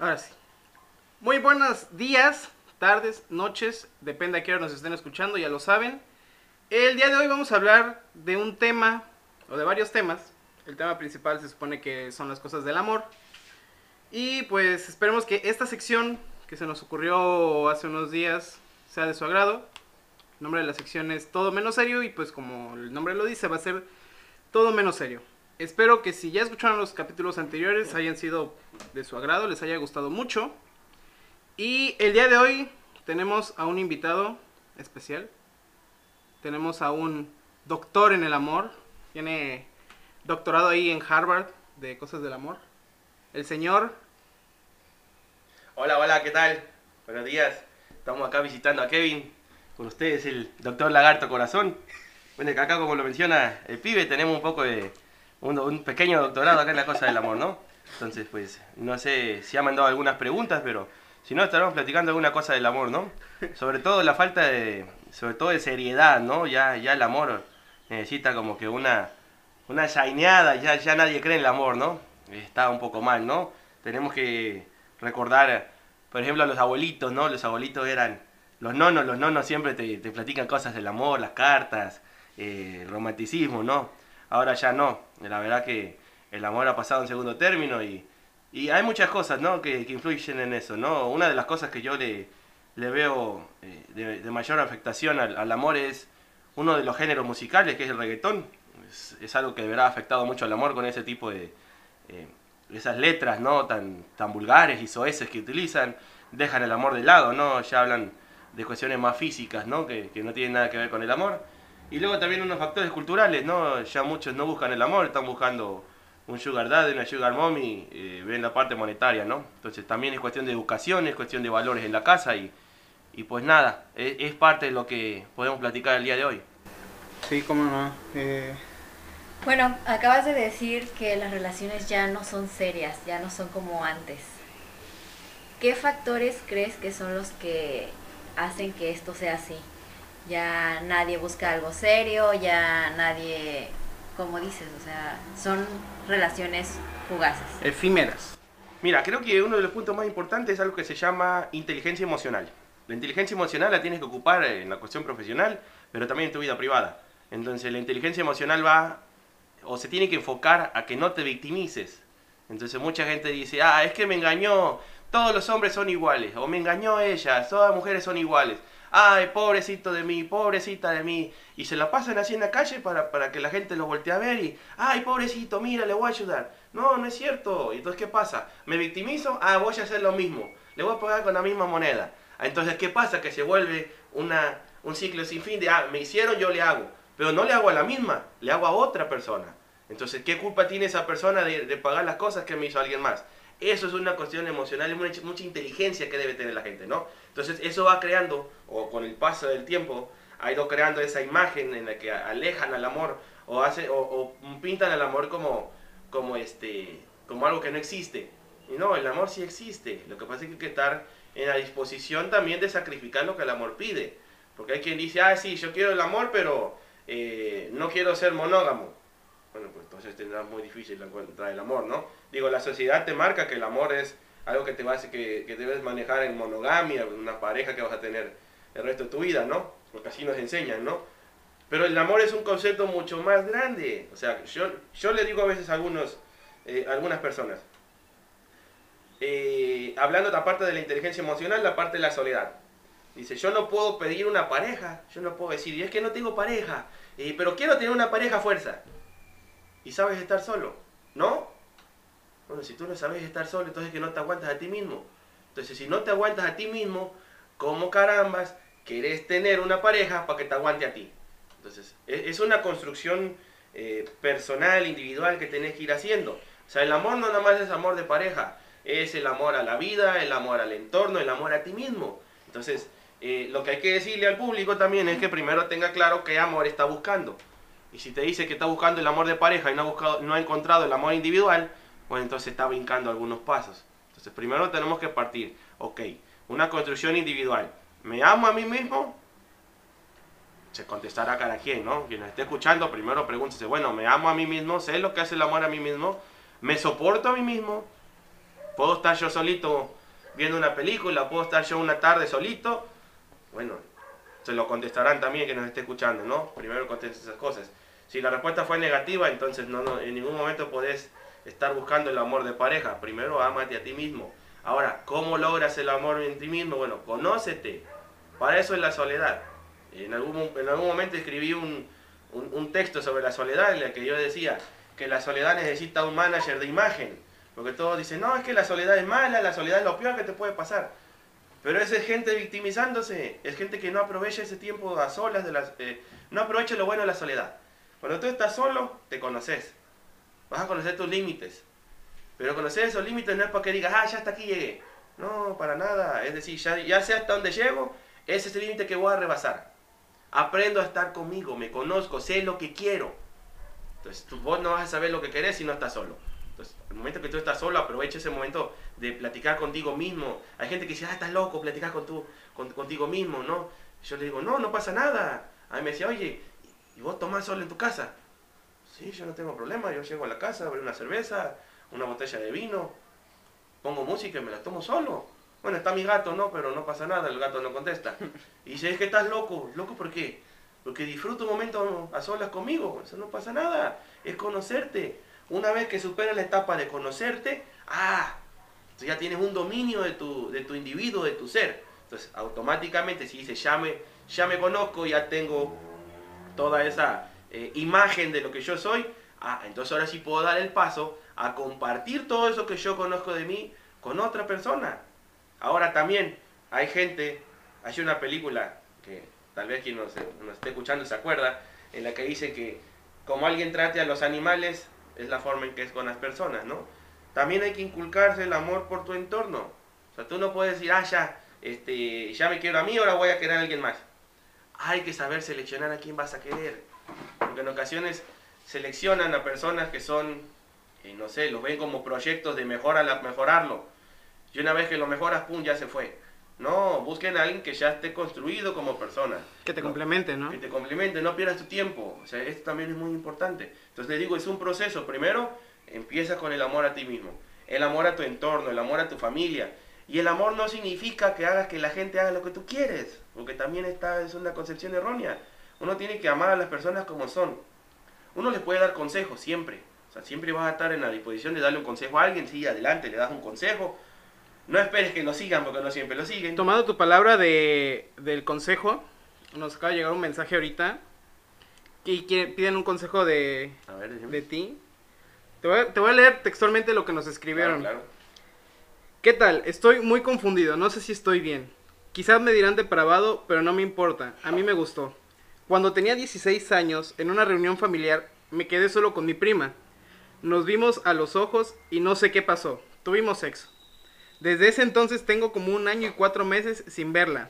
Ahora sí. Muy buenos días, tardes, noches, depende a qué hora nos estén escuchando, ya lo saben. El día de hoy vamos a hablar de un tema, o de varios temas. El tema principal se supone que son las cosas del amor. Y pues esperemos que esta sección que se nos ocurrió hace unos días sea de su agrado. El nombre de la sección es Todo menos serio y pues como el nombre lo dice va a ser Todo menos serio. Espero que si ya escucharon los capítulos anteriores hayan sido de su agrado, les haya gustado mucho. Y el día de hoy tenemos a un invitado especial. Tenemos a un doctor en el amor. Tiene doctorado ahí en Harvard de cosas del amor. El señor Hola, hola, ¿qué tal? Buenos días. Estamos acá visitando a Kevin. Con ustedes el doctor Lagarto Corazón. Bueno, acá como lo menciona el pibe, tenemos un poco de... Un, pequeño doctorado acá en la cosa del amor, ¿no? Entonces, pues, no sé si ha mandado algunas preguntas, pero si no, estaremos platicando alguna cosa del amor, ¿no? Sobre todo la falta de... Sobre todo de seriedad, ¿no? Ya, ya el amor necesita como que una... Una shineada, ya, ya nadie cree en el amor, ¿no? Está un poco mal, ¿no? Tenemos que recordar, por ejemplo, a los abuelitos, ¿no? Los abuelitos eran los nonos, los nonos siempre te platican cosas del amor, las cartas, eh, romanticismo, ¿no? Ahora ya no, la verdad que el amor ha pasado en segundo término y, y hay muchas cosas, ¿no? Que, que, influyen en eso, ¿no? Una de las cosas que yo le, veo eh, de, mayor afectación al, amor es uno de los géneros musicales, que es el reggaetón. Es, es algo que de verdad ha afectado mucho al amor con ese tipo de... Eh, esas letras no tan, tan vulgares y soeces que utilizan, dejan el amor de lado, ¿no? Ya hablan de cuestiones más físicas, ¿no? Que, que, no tienen nada que ver con el amor. Y luego también unos factores culturales, ¿no? Ya muchos no buscan el amor, están buscando un sugar daddy, una sugar mommy, eh, ven la parte monetaria, ¿no? Entonces también es cuestión de educación, es cuestión de valores en la casa y, y pues nada, es, es, parte de lo que podemos platicar el día de hoy. Sí, cómo no. Eh... Bueno, acabas de decir que las relaciones ya no son serias, ya no son como antes. ¿Qué factores crees que son los que hacen que esto sea así? Ya nadie busca algo serio, ya nadie, como dices, o sea, son relaciones fugaces. Efímeras. Mira, creo que uno de los puntos más importantes es algo que se llama inteligencia emocional. La inteligencia emocional la tienes que ocupar en la cuestión profesional, pero también en tu vida privada. Entonces la inteligencia emocional va o se tiene que enfocar a que no te victimices. Entonces mucha gente dice, ah, es que me engañó, todos los hombres son iguales, o me engañó ella, todas las mujeres son iguales. Ay, pobrecito de mí, pobrecita de mí. Y se la pasan así en la calle para, para que la gente lo voltee a ver y, ay, pobrecito, mira, le voy a ayudar. No, no es cierto. Entonces, ¿qué pasa? ¿Me victimizo? Ah, voy a hacer lo mismo. Le voy a pagar con la misma moneda. Entonces, ¿qué pasa? Que se vuelve una, un ciclo sin fin de, ah, me hicieron, yo le hago. Pero no le hago a la misma, le hago a otra persona. Entonces, ¿qué culpa tiene esa persona de, de, pagar las cosas que me hizo alguien más? Eso es una cuestión emocional, es mucha, mucha, inteligencia que debe tener la gente, ¿no? Entonces, eso va creando, o con el paso del tiempo, ha ido creando esa imagen en la que alejan al amor, o, hace, o, o pintan al amor como, como, este, como algo que no existe. Y no, el amor sí existe. Lo que pasa es que hay que estar en la disposición también de sacrificar lo que el amor pide. Porque hay quien dice, ah, sí, yo quiero el amor, pero eh, no quiero ser monógamo. Bueno, pues entonces tendrá muy difícil encontrar el amor, ¿no? Digo, la sociedad te marca que el amor es algo que te va a hacer que, que debes manejar en monogamia, una pareja que vas a tener el resto de tu vida, ¿no? Porque así nos enseñan, ¿no? Pero el amor es un concepto mucho más grande. O sea, yo, yo le digo a veces a algunos, eh, algunas personas, eh, hablando de la parte de la inteligencia emocional, la parte de la soledad. Dice, yo no puedo pedir una pareja, yo no puedo decir, y es que no tengo pareja, eh, pero quiero tener una pareja a fuerza. Y sabes estar solo, ¿no? Bueno, si tú no sabes estar solo, entonces que no te aguantas a ti mismo. Entonces, si no te aguantas a ti mismo, ¿cómo carambas querés tener una pareja para que te aguante a ti? Entonces, es una construcción eh, personal, individual que tenés que ir haciendo. O sea, el amor no nada más es amor de pareja, es el amor a la vida, el amor al entorno, el amor a ti mismo. Entonces, eh, lo que hay que decirle al público también es que primero tenga claro qué amor está buscando. Y si te dice que está buscando el amor de pareja y no ha, buscado, no ha encontrado el amor individual, pues entonces está brincando algunos pasos. Entonces primero tenemos que partir, ok, una construcción individual. ¿Me amo a mí mismo? se contestará cada quien, ¿no? Quien nos esté escuchando, primero pregúntese, bueno, ¿me amo a mí mismo? ¿Sé lo que hace el amor a mí mismo? ¿Me soporto a mí mismo? ¿Puedo estar yo solito viendo una película? ¿Puedo estar yo una tarde solito? Bueno, se lo contestarán también que nos esté escuchando, ¿no? Primero contesten esas cosas. Si la respuesta fue negativa, entonces no, no, en ningún momento podés estar buscando el amor de pareja. Primero, ámate a ti mismo. Ahora, ¿cómo logras el amor en ti mismo? Bueno, conócete. Para eso es la soledad. En algún, en algún momento escribí un, un, un texto sobre la soledad en el que yo decía que la soledad necesita un manager de imagen. Porque todos dicen, no, es que la soledad es mala, la soledad es lo peor que te puede pasar. Pero esa es gente victimizándose, es gente que no aprovecha ese tiempo a solas, de las, eh, no aprovecha lo bueno de la soledad. Cuando tú estás solo, te conoces. Vas a conocer tus límites. Pero conocer esos límites no es para que digas, ah, ya hasta aquí llegué. No, para nada. Es decir, ya, ya sé hasta dónde llego, ese es el límite que voy a rebasar. Aprendo a estar conmigo, me conozco, sé lo que quiero. Entonces, tú, vos no vas a saber lo que querés si no estás solo. Entonces, el momento que tú estás solo, aprovecha ese momento de platicar contigo mismo. Hay gente que dice, ah, estás loco, platicar con con, contigo mismo, ¿no? Yo le digo, no, no pasa nada. A mí me decía, oye, ¿y vos tomás solo en tu casa? Sí, yo no tengo problema, yo llego a la casa, abro una cerveza, una botella de vino, pongo música y me la tomo solo. Bueno, está mi gato, ¿no? Pero no pasa nada, el gato no contesta. Y dice, es que estás loco. ¿Loco por qué? Porque disfruto un momento a solas conmigo, eso no pasa nada. Es conocerte. Una vez que superas la etapa de conocerte, ah, tú ya tienes un dominio de tu, de tu individuo, de tu ser. Entonces, automáticamente, si dices, ya me, ya me conozco, ya tengo toda esa eh, imagen de lo que yo soy, ah, entonces ahora sí puedo dar el paso a compartir todo eso que yo conozco de mí con otra persona. Ahora también hay gente, hay una película que tal vez quien nos, nos esté escuchando se acuerda, en la que dice que como alguien trate a los animales, es la forma en que es con las personas, ¿no? También hay que inculcarse el amor por tu entorno. O sea, tú no puedes decir, ah, ya, este, ya me quiero a mí, ahora voy a querer a alguien más. Hay que saber seleccionar a quién vas a querer. Porque en ocasiones seleccionan a personas que son, eh, no sé, los ven como proyectos de mejora, mejorarlo. Y una vez que lo mejoras, pum, ya se fue. No, busquen a alguien que ya esté construido como persona. Que te complemente, ¿no? que te complemente, no pierdas tu tiempo. O sea, esto también es muy importante. Entonces les digo, es un proceso. Primero, empieza con el amor a ti mismo, el amor a tu entorno, el amor a tu familia. Y el amor no significa que hagas que la gente haga lo que tú quieres, porque también esta es una concepción errónea. Uno tiene que amar a las personas como son. Uno les puede dar consejos siempre. O sea, siempre vas a estar en la disposición de darle un consejo a alguien. Sí, adelante, le das un consejo. No esperes que lo sigan porque no siempre lo siguen. Tomando tu palabra de, del consejo, nos acaba de llegar un mensaje ahorita y que piden un consejo de, A ver, de ti. Te voy, a, te voy a leer textualmente lo que nos escribieron. Claro, claro. ¿Qué tal? Estoy muy confundido, no sé si estoy bien. Quizás me dirán depravado, pero no me importa, a mí me gustó. Cuando tenía 16 años, en una reunión familiar, me quedé solo con mi prima. Nos vimos a los ojos y no sé qué pasó. Tuvimos sexo. Desde ese entonces tengo como un año y cuatro meses sin verla.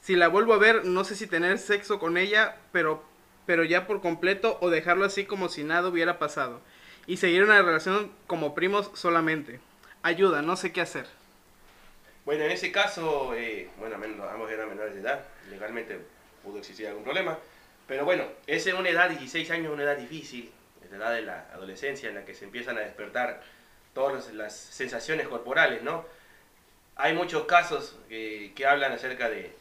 Si la vuelvo a ver, no sé si tener sexo con ella, pero, pero ya por completo o dejarlo así como si nada hubiera pasado. Y seguir una relación como primos solamente. Ayuda, no sé qué hacer. Bueno, en ese caso, eh, bueno, ambos eran menores de edad, legalmente pudo existir algún problema, pero bueno, es una edad, 16 años, una edad difícil, es la edad de la adolescencia en la que se empiezan a despertar todas las- sensaciones corporales, ¿no? Hay muchos casos que, que hablan acerca de,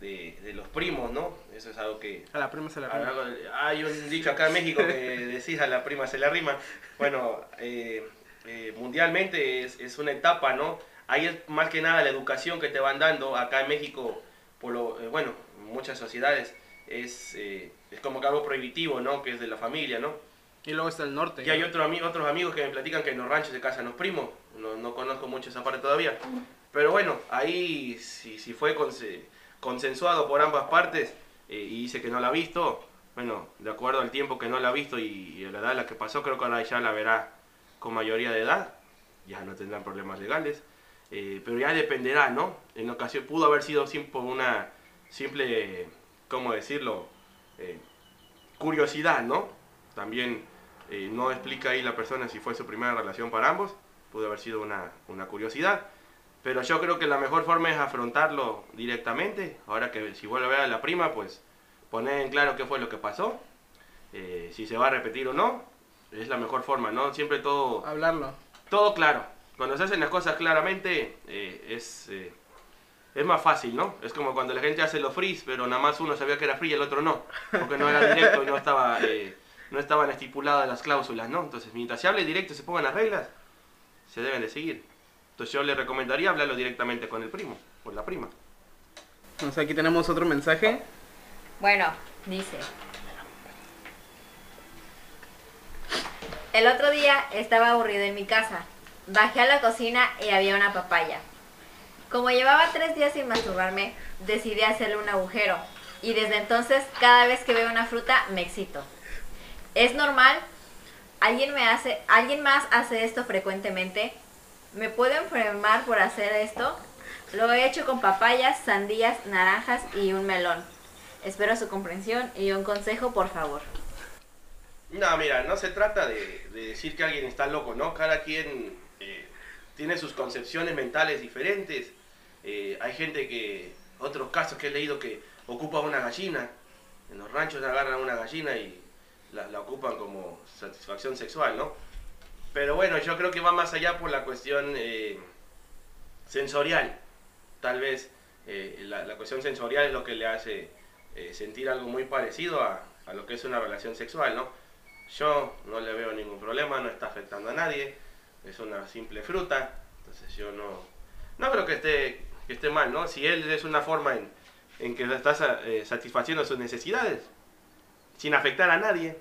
de- de los primos, ¿no? Eso es algo que, A la prima se la rima. Hay un dicho acá en México que decís a la prima se la rima. Bueno, eh, eh, mundialmente es, es una etapa, ¿no? Ahí es más que nada la educación que te van dando acá en México, por lo, eh, bueno, en muchas sociedades es, eh, es como que algo prohibitivo, ¿no? Que es de la familia, ¿no? Y luego está el norte. Y hay otro otros amigos que me platican que en los ranchos se casan los primos. No, no conozco mucho esa parte todavía. Pero bueno, ahí si, si fue conse- consensuado por ambas partes y dice que no la ha visto, bueno, de acuerdo al tiempo que no la ha visto y, y a la edad en la que pasó, creo que ahora ya la verá con mayoría de edad. Ya no tendrán problemas legales. Eh, pero ya dependerá, ¿no? En ocasión pudo haber sido simple una simple, ¿cómo decirlo? Eh, curiosidad, ¿no? También eh, no explica ahí la persona si fue su primera relación para ambos, pudo haber sido una, una curiosidad, pero yo creo que la mejor forma es afrontarlo directamente, ahora que si vuelve a ver a la prima, pues poner en claro qué fue lo que pasó, si se va a repetir o no, es la mejor forma, ¿no? Siempre todo, Hablarlo. todo claro. Cuando se hacen las cosas claramente, eh, es, eh, es más fácil, ¿no? Es como cuando la gente hace los freeze, pero nada más uno sabía que era free y el otro no, porque no era directo y no estaba... eh, no estaban estipuladas las cláusulas, ¿no? Entonces, mientras se hable directo y se pongan las reglas, se deben de seguir. Entonces yo le recomendaría hablarlo directamente con el primo, con la prima. Sea, aquí tenemos otro mensaje. Bueno, dice. El otro día estaba aburrido en mi casa. Bajé a la cocina y había una papaya. Como llevaba tres días sin masturbarme, decidí hacerle un agujero. Y desde entonces, cada vez que veo una fruta, me excito. ¿Es normal? ¿Alguien, me hace, ¿Alguien más hace esto frecuentemente? ¿Me puedo enfermar por hacer esto? Lo he hecho con papayas, sandías, naranjas y un melón. Espero su comprensión y un consejo, por favor. No, mira, no se trata de, de decir que alguien está loco, ¿no? Cada quien eh, tiene sus concepciones mentales diferentes. Eh, hay gente que, otros casos que he leído que ocupa una gallina. En los ranchos agarran una gallina y la, ocupan como satisfacción sexual, ¿no? Pero bueno, yo creo que va más allá por la cuestión eh, sensorial. Tal vez la, cuestión sensorial es lo que le hace sentir algo muy parecido a lo que es una relación sexual, ¿no? Yo no le veo ningún problema, no está afectando a nadie, es una simple fruta, entonces yo no, no creo que esté, que esté mal, ¿no? Si él es una forma en, en que está eh, satisfaciendo sus necesidades, sin afectar a nadie,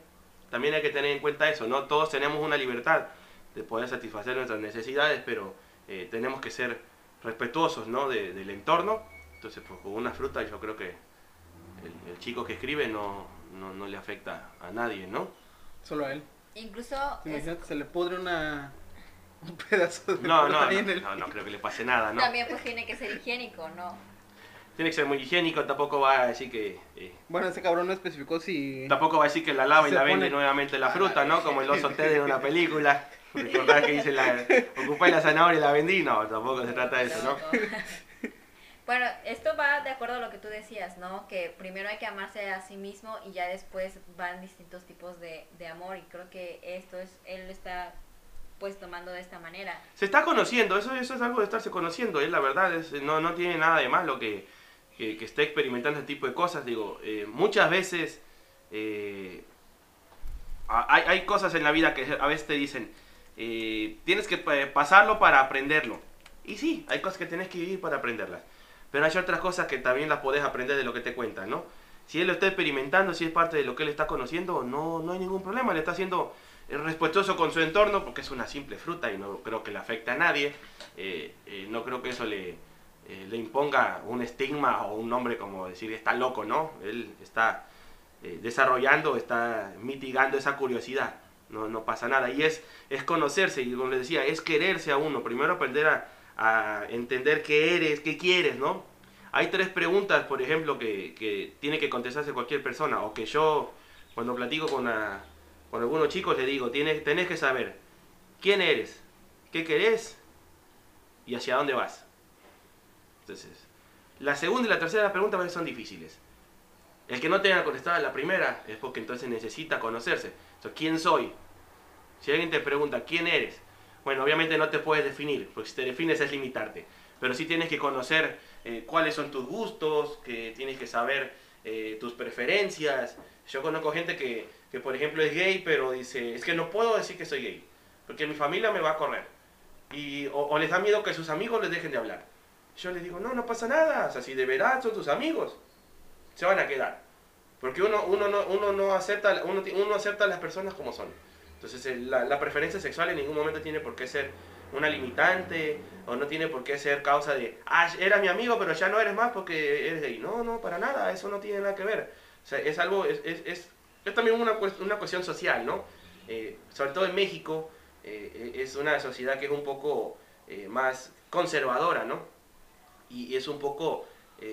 también hay que tener en cuenta eso, ¿no? Todos tenemos una libertad de poder satisfacer nuestras necesidades, pero eh, tenemos que ser respetuosos, ¿no? de- del entorno, entonces pues, con una fruta yo creo que el, el chico que escribe no, no, no le afecta a nadie, ¿no? Solo a él. Incluso es- Imagínate, se le pudre una. Un pedazo de No, fruta no, no, en el- no, no creo que le pase nada, ¿no? también pues tiene que ser higiénico, ¿no? Tiene que ser muy higiénico, tampoco va a decir que... eh, Bueno, ese cabrón no especificó si. Tampoco va a decir que la lava y la vende pone- nuevamente la fruta, ¿no? Como el oso Ted en una película. Recordar que dice la... Ocupé la zanahoria y la vendí. No, tampoco se trata de eso, ¿no? Bueno, esto va de acuerdo a lo que tú decías, ¿no? Que primero hay que amarse a sí mismo y ya después van distintos tipos de, de amor y creo que esto es, él lo está pues tomando de esta manera. Se está conociendo, eso, eso es algo de estarse conociendo, es la verdad, es, no, no tiene nada de malo que, que, que esté experimentando este tipo de cosas. Digo, eh, muchas veces eh, hay, hay cosas en la vida que a veces te dicen, eh, tienes que pa- pasarlo para aprenderlo. Y sí, hay cosas que tienes que vivir para aprenderlas. Pero hay otras cosas que también las podés aprender de lo que te cuentan, ¿no? Si él lo está experimentando, si es parte de lo que él está conociendo, no, no hay ningún problema. Le está haciendo eh, respetuoso con su entorno porque es una simple fruta y no creo que le afecte a nadie. Eh, eh, no creo que eso le, le imponga un estigma o un nombre como decir está loco, ¿no? Él está desarrollando, está mitigando esa curiosidad. No, no pasa nada. Y es, es conocerse, y como les decía, es quererse a uno. Primero aprender a, a entender qué eres, qué quieres, ¿no? Hay tres preguntas, por ejemplo, que, que tiene que contestarse cualquier persona, o que yo, cuando platico con, con algunos chicos, le digo, tienes, tenés que saber quién eres, qué querés y hacia dónde vas. Entonces, la segunda y la tercera pregunta a veces son difíciles. El que no tenga contestada la primera es porque entonces necesita conocerse. Entonces, ¿quién soy? Si alguien te pregunta, ¿quién eres? Bueno, obviamente no te puedes definir, porque si te defines es limitarte. Pero sí tienes que conocer eh, cuáles son tus gustos, que tienes que saber eh, tus preferencias. Yo conozco gente que, que, por ejemplo, es gay, pero dice, es que no puedo decir que soy gay, porque mi familia me va a correr. Y, o, les da miedo que sus amigos les dejen de hablar. Yo les digo, no, no pasa nada, o sea, si de verdad son tus amigos, se van a quedar. Porque uno, uno, no, uno, no acepta, uno, uno acepta a las personas como son. Entonces la, la preferencia sexual en ningún momento tiene por qué ser una limitante o no tiene por qué ser causa de, ah, eras mi amigo pero ya no eres más porque eres gay. No, no, para nada, eso no tiene nada que ver. O sea, es algo, es, es, es, también una, una cuestión social, ¿no? Eh, sobre todo en México eh, es una sociedad que es un poco eh, más conservadora, ¿no? Y, y es un poco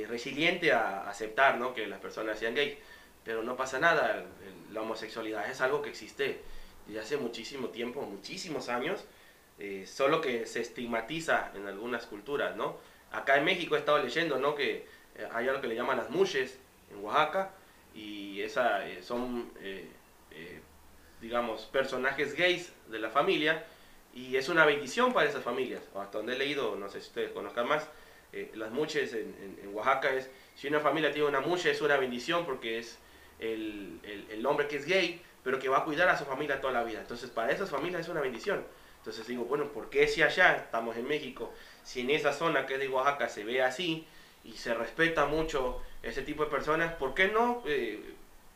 resiliente a aceptar, ¿no? Que las personas sean gays. Pero no pasa nada, la homosexualidad es algo que existe desde hace muchísimo tiempo, muchísimos años, eh, solo que se estigmatiza en algunas culturas, ¿no? Acá en México he estado leyendo, ¿no? Que eh, hay algo que le llaman las mushes en Oaxaca y esa, eh, son, digamos, personajes gays de la familia y es una bendición para esas familias. O hasta donde he leído, no sé si ustedes conozcan más, las muches en Oaxaca es, si una familia tiene una muche es una bendición porque es el, el- el hombre que es gay, pero que va a cuidar a su familia toda la vida. Entonces para esas familias es una bendición. Entonces digo, bueno, ¿por qué si allá estamos en México, si en esa zona que es de Oaxaca se ve así y se respeta mucho ese tipo de personas, ¿por qué no eh,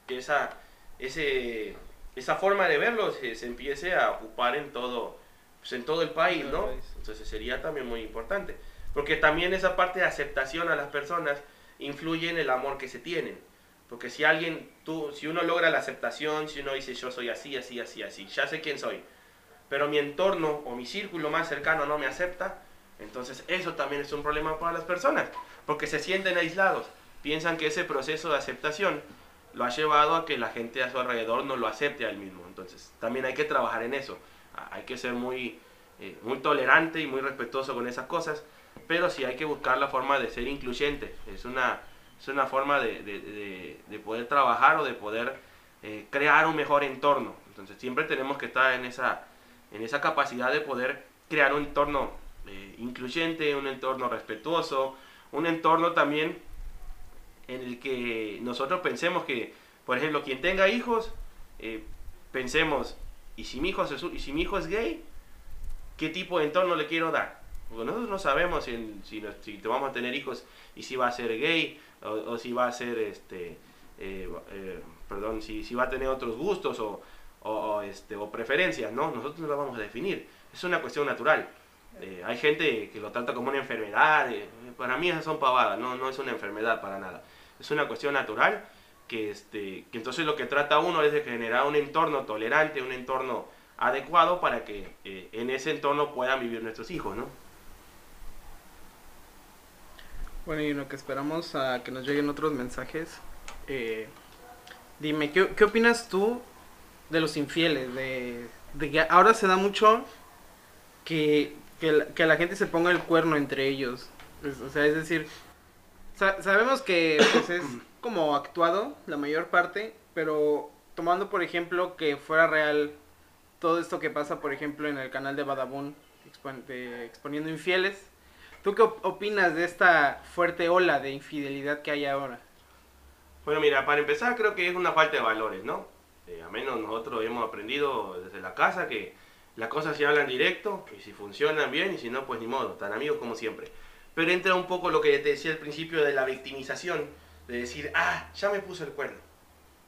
esa, ese, esa forma de verlo se, se empiece a ocupar en todo, pues, en todo el país, ¿no? Entonces sería también muy importante. Porque también esa parte de aceptación a las personas influye en el amor que se tienen. Porque si alguien, tú, si uno logra la aceptación, si uno dice yo soy así, así, así, así, ya sé quién soy, pero mi entorno o mi círculo más cercano no me acepta, entonces eso también es un problema para las personas, porque se sienten aislados, piensan que ese proceso de aceptación lo ha llevado a que la gente a su alrededor no lo acepte a él mismo. Entonces también hay que trabajar en eso, Ah, hay que ser muy, eh, muy tolerante y muy respetuoso con esas cosas, pero sí hay que buscar la forma de ser incluyente, es una, es una forma de, de- de- de poder trabajar o de poder eh, crear un mejor entorno. Entonces siempre tenemos que estar en esa, en esa capacidad de poder crear un entorno eh, incluyente, un entorno respetuoso, un entorno también en el que nosotros pensemos que, por ejemplo, quien tenga hijos, eh, pensemos, ¿y si, mi hijo es, y si mi hijo es gay? ¿Qué tipo de entorno le quiero dar? Porque nosotros no sabemos si, si, vamos a tener hijos y si va a ser gay o, si va a ser, este, eh, eh, perdón, si, va a tener otros gustos o, o, este, o preferencias, ¿no? Nosotros no lo vamos a definir. Es una cuestión natural. Eh, hay gente que lo trata como una enfermedad. para mí esas son pavadas, no, no es una enfermedad para nada. Es una cuestión natural que, este, que entonces lo que trata uno es de generar un entorno tolerante, un entorno adecuado para que en ese entorno puedan vivir nuestros hijos, ¿no? Bueno, y en lo que esperamos a que nos lleguen otros mensajes, eh, dime, ¿qué, qué opinas tú de los infieles? De, de que ahora se da mucho que, que, la, que la gente se ponga el cuerno entre ellos. Es- o sea, es decir, sa- sabemos que pues, es como actuado la mayor parte, pero tomando por ejemplo que fuera real todo esto que pasa, por ejemplo, en el canal de Badabun, expon- de exponiendo infieles. ¿Tú qué op- opinas de esta fuerte ola de infidelidad que hay ahora? Bueno, mira, para empezar creo que es una falta de valores, ¿no? Eh, a menos nosotros hemos aprendido desde la casa que las cosas se hablan directo y si funcionan bien y si no, pues ni modo, tan amigos como siempre. Pero entra un poco lo que te decía al principio de la victimización, de decir, ah, ya me puso el cuerno.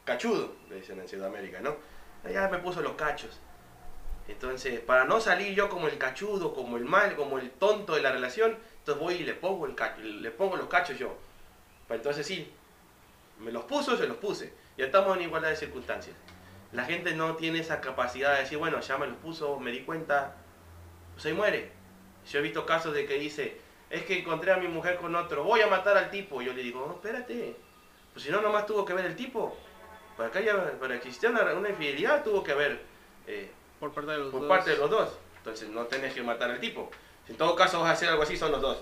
Cachudo, le dicen en Sudamérica, ¿no? "Ah, Ya me puso los cachos. Entonces, para no salir yo como el cachudo, como el mal, como el tonto de la relación, entonces voy y le pongo, el cacho- le pongo los cachos yo. Para entonces sí, me los puso, se los puse. Ya estamos en igualdad de circunstancias. La gente no tiene esa capacidad de decir, bueno, ya me los puso, me di cuenta, pues ahí muere. Yo he visto casos de que dice, es que encontré a mi mujer con otro, voy a matar al tipo. Y yo le digo, no, espérate, pues si no, nomás tuvo que ver el tipo. Para que haya, para existiera una, una infidelidad, tuvo que haber eh, Por parte de los por dos. parte de los dos. Entonces no tenés que matar al tipo. Si en todo caso vas a hacer algo así, son los dos.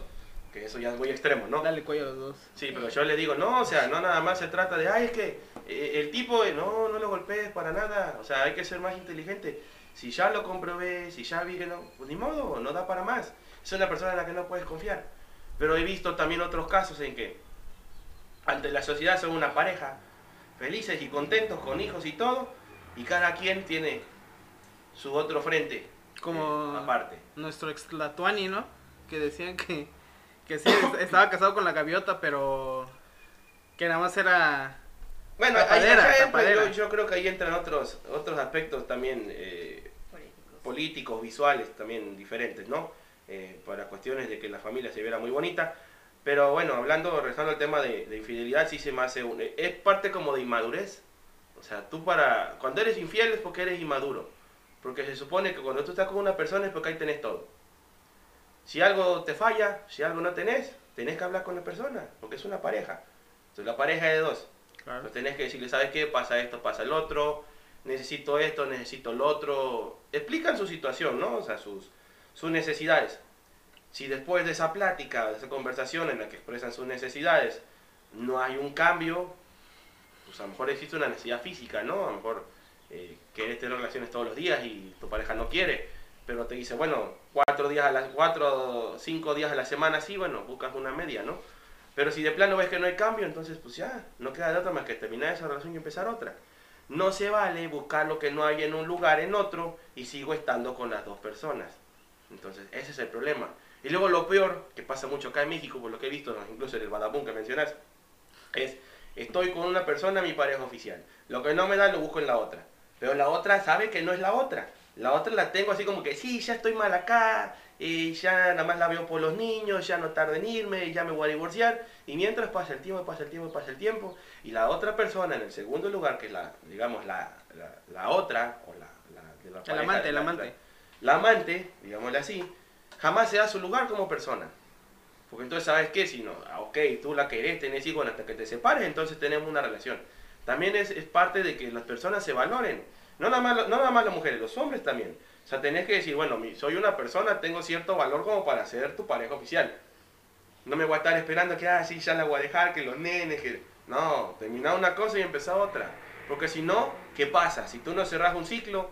Que eso ya es muy extremo, ¿no? Dale cuello a los dos. Sí, pero yo le digo, no, o sea, no nada más se trata de, ay, es que eh, el tipo, eh, no, no lo golpees para nada, o sea, hay que ser más inteligente. Si ya lo comprobé, si ya vi que no, pues ni modo, no da para más. Es una persona en la que no puedes confiar. Pero he visto también otros casos en que ante la sociedad son una pareja, felices y contentos, con hijos y todo, y cada quien tiene su otro frente Como eh, aparte. nuestro ex Tlatuani, ¿no? Que decían que, que sí, est- estaba casado con la gaviota, pero que nada más era... Bueno, ahí, Tapadera, tapadera. yo, yo creo que ahí entran otros, otros aspectos también eh, políticos. políticos, visuales también diferentes, ¿no? Eh, para cuestiones de que la familia se viera muy bonita. Pero bueno, hablando, regresando al tema de, de infidelidad, sí se me hace un... Es parte como de inmadurez. O sea, tú para... Cuando eres infiel es porque eres inmaduro. Porque se supone que cuando tú estás con una persona es porque ahí tenés todo. Si algo te falla, si algo no tenés, tenés que hablar con la persona, porque es una pareja. Entonces la pareja es de dos. Claro. Pues tenés que decirle, ¿sabes qué? Pasa esto, pasa el otro, necesito esto, necesito lo otro. Explican su situación, ¿no? O sea, sus, sus necesidades. Si después de esa plática, de esa conversación en la que expresan sus necesidades, no hay un cambio, pues a lo mejor existe una necesidad física, ¿no? A lo mejor eh, querés tener relaciones todos los días y tu pareja no quiere, pero te dice, bueno, cuatro días a las cuatro, cinco días a la semana, sí, bueno, buscas una media, ¿no? Pero si de plano ves que no hay cambio, entonces pues ya, no queda de otra más que terminar esa relación y empezar otra. No se vale buscar lo que no hay en un lugar en otro y sigo estando con las dos personas. Entonces, ese es el problema. Y luego lo peor, que pasa mucho acá en México, por lo que he visto, incluso en el Badabun que mencionas, es, estoy con una persona, mi pareja oficial. Lo que no me da lo busco en la otra. Pero la otra sabe que no es la otra. La otra la tengo así como que, sí, ya estoy mal acá, y ya nada más la veo por los niños, ya no tarda en irme, ya me voy a divorciar. Y mientras pasa el tiempo, pasa el tiempo, pasa el tiempo, y la otra persona en el segundo lugar, que es la, digamos, la, la, la otra, o la, de la pareja, amante, el la- amante. La, la amante, digámosle así, jamás se da su lugar como persona. Porque entonces, ¿sabes qué? Si no, ah, ok, tú la querés, tenés hijos hasta que te separes, entonces tenemos una relación. También es, es parte de que las personas se valoren. No nada, más, no nada más las mujeres, los hombres también. O sea, tenés que decir, bueno, soy una persona, tengo cierto valor como para ser tu pareja oficial. No me voy a estar esperando que, ah, sí, ya la voy a dejar, que los nenes, que... No, terminar una cosa y empezar otra. Porque si no, ¿qué pasa? Si tú no cerrás un ciclo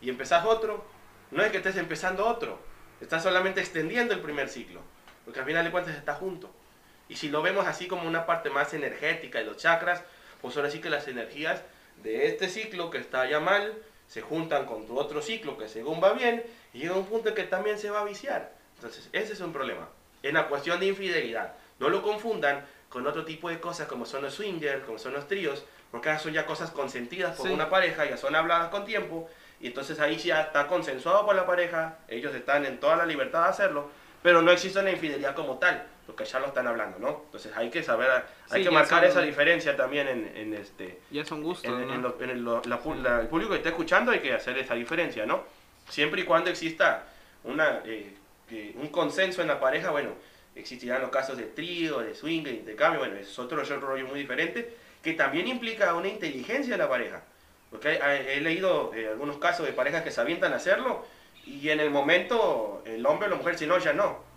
y empezás otro, no es que estés empezando otro, estás solamente extendiendo el primer ciclo. Porque al final de cuentas está junto. Y si lo vemos así como una parte más energética de los chakras, pues ahora sí que las energías de este ciclo que está ya mal se juntan con tu otro ciclo que según va bien y llega un punto en que también se va a viciar. Entonces, ese es un problema. En la cuestión de infidelidad, no lo confundan con otro tipo de cosas como son los swingers, como son los tríos, porque son ya cosas consentidas por Sí. una pareja, ya son habladas con tiempo, y entonces ahí ya está consensuado por la pareja, ellos están en toda la libertad de hacerlo, pero no existe la infidelidad como tal, porque ya lo están hablando, ¿no? Entonces hay que saber, hay Sí, que marcar son- esa diferencia también en, en este, Ya son gustos, en, ¿no? en lo- en el, lo- la la- el público que está escuchando hay que hacer esa diferencia, ¿no? Siempre y cuando exista una, eh, eh, un consenso en la pareja, bueno, existirán los casos de trío, de swing, de intercambio, bueno, es otro rollo muy diferente, que también implica una inteligencia de la pareja. Porque he leído eh, algunos casos de parejas que se avientan a hacerlo y en el momento el hombre o la mujer, si no, ya no.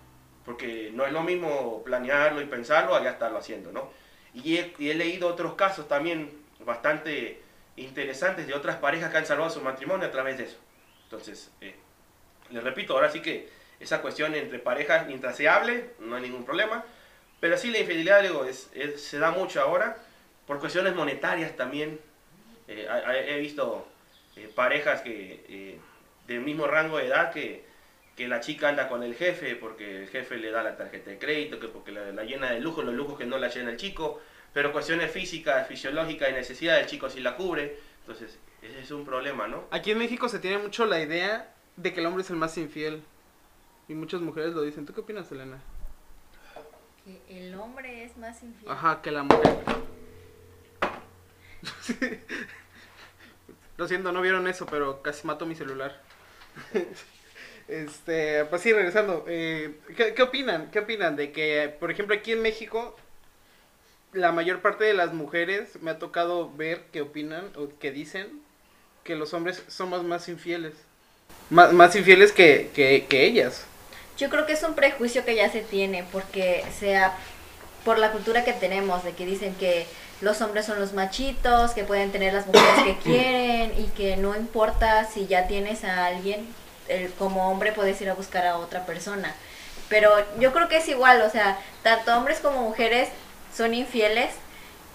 Porque no es lo mismo planearlo y pensarlo allá estarlo haciendo, ¿no? Y he, leído otros casos también bastante interesantes de otras parejas que han salvado su matrimonio a través de eso. Entonces, eh, les repito, ahora sí que esa cuestión entre parejas mientras no hay ningún problema. Pero sí la infidelidad, digo, es, se da mucho ahora por cuestiones monetarias también. Eh, he visto eh, parejas que del mismo rango de edad que, que la chica anda con el jefe porque el jefe le da la tarjeta de crédito, que porque la, la llena de lujos, los lujos que no la llena el chico, pero cuestiones físicas, fisiológicas y necesidad el chico sí la cubre. Entonces, ese es un problema, ¿no? Aquí en México se tiene mucho la idea de que el hombre es el más infiel. Y muchas mujeres lo dicen. ¿Tú qué opinas, Elena? Que el hombre es más infiel. Ajá, que la mujer. Lo siento, no vieron eso, pero casi mató mi celular. este, pues sí, regresando. eh, ¿qué, qué opinan? ¿Qué opinan de que, por ejemplo, aquí en México, la mayor parte de las mujeres me ha tocado ver que opinan o que dicen que los hombres somos más infieles? Más, más infieles que, que, que ellas. Yo creo que es un prejuicio que ya se tiene, porque sea por la cultura que tenemos, de que dicen que los hombres son los machitos, que pueden tener las mujeres que quieren y que no importa si ya tienes a alguien, el- como hombre puedes ir a buscar a otra persona. Pero yo creo que es igual, o sea, tanto hombres como mujeres son infieles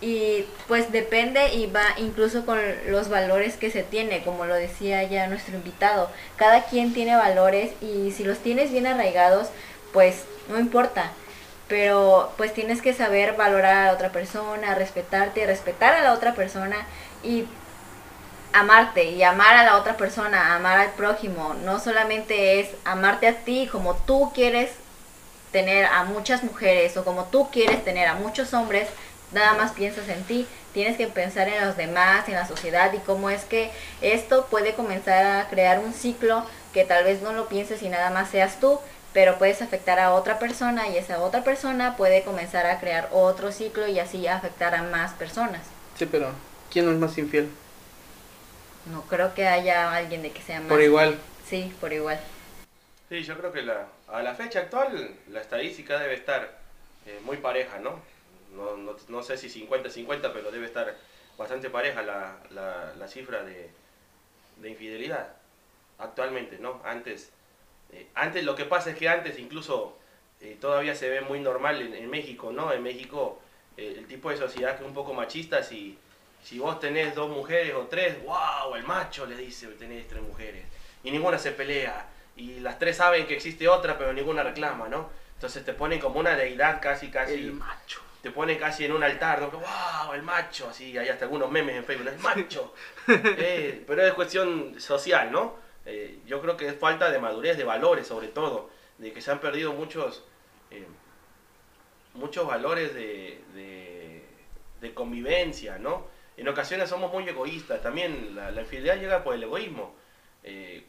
y pues depende y va incluso con los valores que se tiene, como lo decía ya nuestro invitado. Cada quien tiene valores y si los tienes bien arraigados, pues no importa. Pero pues tienes que saber valorar a la otra persona, respetarte, respetar a la otra persona y amarte y amar a la otra persona, amar al prójimo. No solamente es amarte a ti como tú quieres tener a muchas mujeres o como tú quieres tener a muchos hombres, nada más piensas en ti, tienes que pensar en los demás, en la sociedad y cómo es que esto puede comenzar a crear un ciclo que tal vez no lo pienses y nada más seas tú, pero puedes afectar a otra persona y esa otra persona puede comenzar a crear otro ciclo y así afectar a más personas. Sí, pero ¿quién es más infiel? No creo que haya alguien de que sea más. Por igual. Sí, por igual. Sí, yo creo que la, a la fecha actual la estadística debe estar eh, muy pareja, ¿no? No, no, no sé si 50-50, pero debe estar bastante pareja la, la, la cifra de, de infidelidad actualmente, ¿no? Antes, eh, antes lo que pasa es que antes incluso eh, todavía se ve muy normal en, en México, ¿no? En México eh, el tipo de sociedad que es un poco machista, si, si vos tenés dos mujeres o tres, wow, el macho le dice, tenés tres mujeres, y ninguna se pelea, y las tres saben que existe otra, pero ninguna reclama, ¿no? Entonces te ponen como una deidad casi, casi... El macho. te ponen casi en un altar, ¿no? ¡Wow! El macho, así, hay hasta algunos memes en Facebook, el macho. Eh, pero es cuestión social, ¿no? Eh, yo creo que es falta de madurez, de valores sobre todo, de que se han perdido muchos, eh, muchos valores de, de, de convivencia, ¿no? En ocasiones somos muy egoístas, también la, infidelidad llega por el egoísmo. Eh,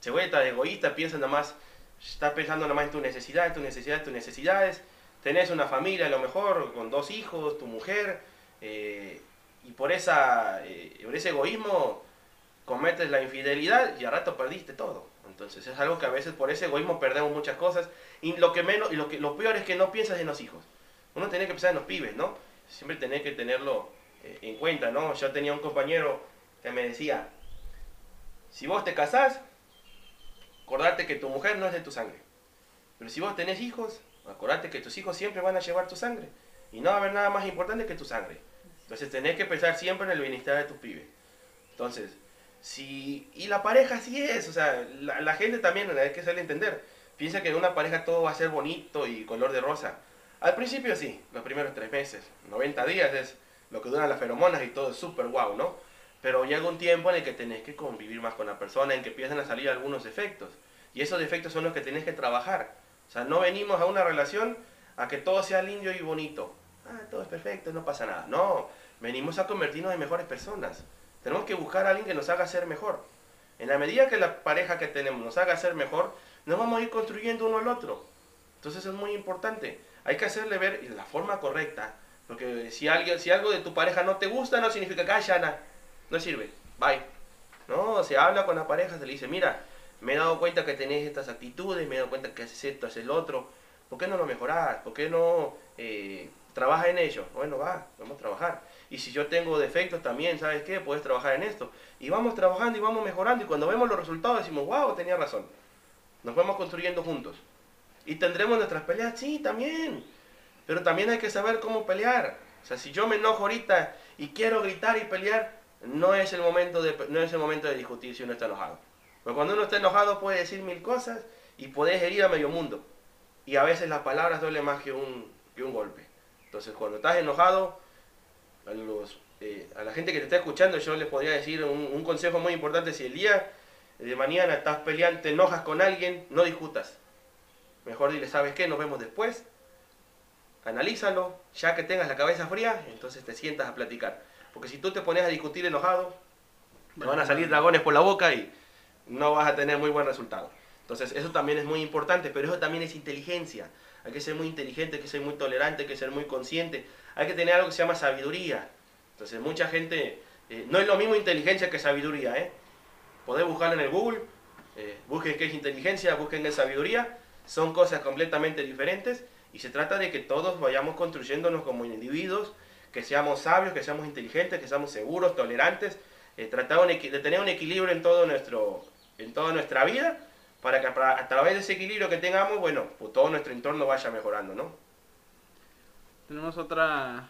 se vuelve tan egoísta, piensa nada más, está pensando nada más en tus necesidades, tus necesidades, tus necesidades. Tenés una familia a lo mejor con dos hijos, tu mujer, eh, y por, esa, eh, por ese egoísmo cometes la infidelidad y a rato perdiste todo. Entonces es algo que a veces por ese egoísmo perdemos muchas cosas y lo que menos y lo que lo peor es que no piensas en los hijos. Uno tiene que pensar en los pibes, ¿no? Siempre tenés que tenerlo en cuenta, ¿no? Yo tenía un compañero que me decía, si vos te casás, acordate que tu mujer no es de tu sangre. Pero si vos tenés hijos, acordate que tus hijos siempre van a llevar tu sangre. Y no va a haber nada más importante que tu sangre. Entonces tenés que pensar siempre en el bienestar de tus pibes. Entonces, si... Y la pareja sí es, o sea, la, la gente también hay que hacerle entender. Piensa que en una pareja todo va a ser bonito y color de rosa. Al principio sí, los primeros tres meses, 90 días es lo que duran las feromonas y todo es súper guau, ¿no? Pero llega un tiempo en el que tenés que convivir más con la persona, en que empiezan a salir algunos defectos. Y esos defectos son los que tenés que trabajar. O sea, no venimos a una relación a que todo sea lindo y bonito. Ah, todo es perfecto, no pasa nada. No, venimos a convertirnos en mejores personas. Tenemos que buscar a alguien que nos haga ser mejor. En la medida que la pareja que tenemos nos haga ser mejor, nos vamos a ir construyendo uno al otro. Entonces es muy importante. Hay que hacerle ver la forma correcta. Porque si, alguien, si algo de tu pareja no te gusta, no significa que, "Ay, Shana, no sirve, bye. No, se habla con la pareja, se le dice, mira, me he dado cuenta que tenés estas actitudes, me he dado cuenta que haces esto, haces lo otro. ¿Por qué no lo mejorás? ¿Por qué no eh, trabajas en ello? Bueno, va, vamos a trabajar. Y si yo tengo defectos también, ¿sabes qué? Puedes trabajar en esto. Y vamos trabajando y vamos mejorando. Y cuando vemos los resultados decimos, wow, tenía razón. Nos vamos construyendo juntos. ¿Y tendremos nuestras peleas? Sí, también. Pero también hay que saber cómo pelear. O sea, si yo me enojo ahorita y quiero gritar y pelear, no es el momento de, no es el momento de discutir si uno está enojado. Porque cuando uno está enojado puede decir mil cosas y puedes herir a medio mundo. Y a veces las palabras duelen más que un, que un golpe. Entonces, cuando estás enojado, a, los, eh, a la gente que te está escuchando, yo les podría decir un, consejo muy importante. Si el día de mañana estás peleando, te enojas con alguien, no discutas. Mejor dile, ¿sabes qué? Nos vemos después. Analízalo. Ya que tengas la cabeza fría, entonces te sientas a platicar. Porque si tú te pones a discutir enojado, te van a salir dragones por la boca y no vas a tener muy buen resultado. Entonces, eso también es muy importante, pero eso también es inteligencia. Hay que ser muy inteligente, hay que ser muy tolerante, hay que ser muy consciente. Hay que tener algo que se llama sabiduría. Entonces, mucha gente... eh, no es lo mismo inteligencia que sabiduría, ¿eh? Podés buscarlo en el Google, eh, busquen qué es inteligencia, busquen qué es sabiduría. Son cosas completamente diferentes y se trata de que todos vayamos construyéndonos como individuos, que seamos sabios, que seamos inteligentes, que seamos seguros, tolerantes, eh, tratar de tener un equilibrio en, todo nuestro, en toda nuestra vida, para que a través de ese equilibrio que tengamos, bueno, pues todo nuestro entorno vaya mejorando, ¿no? Tenemos otra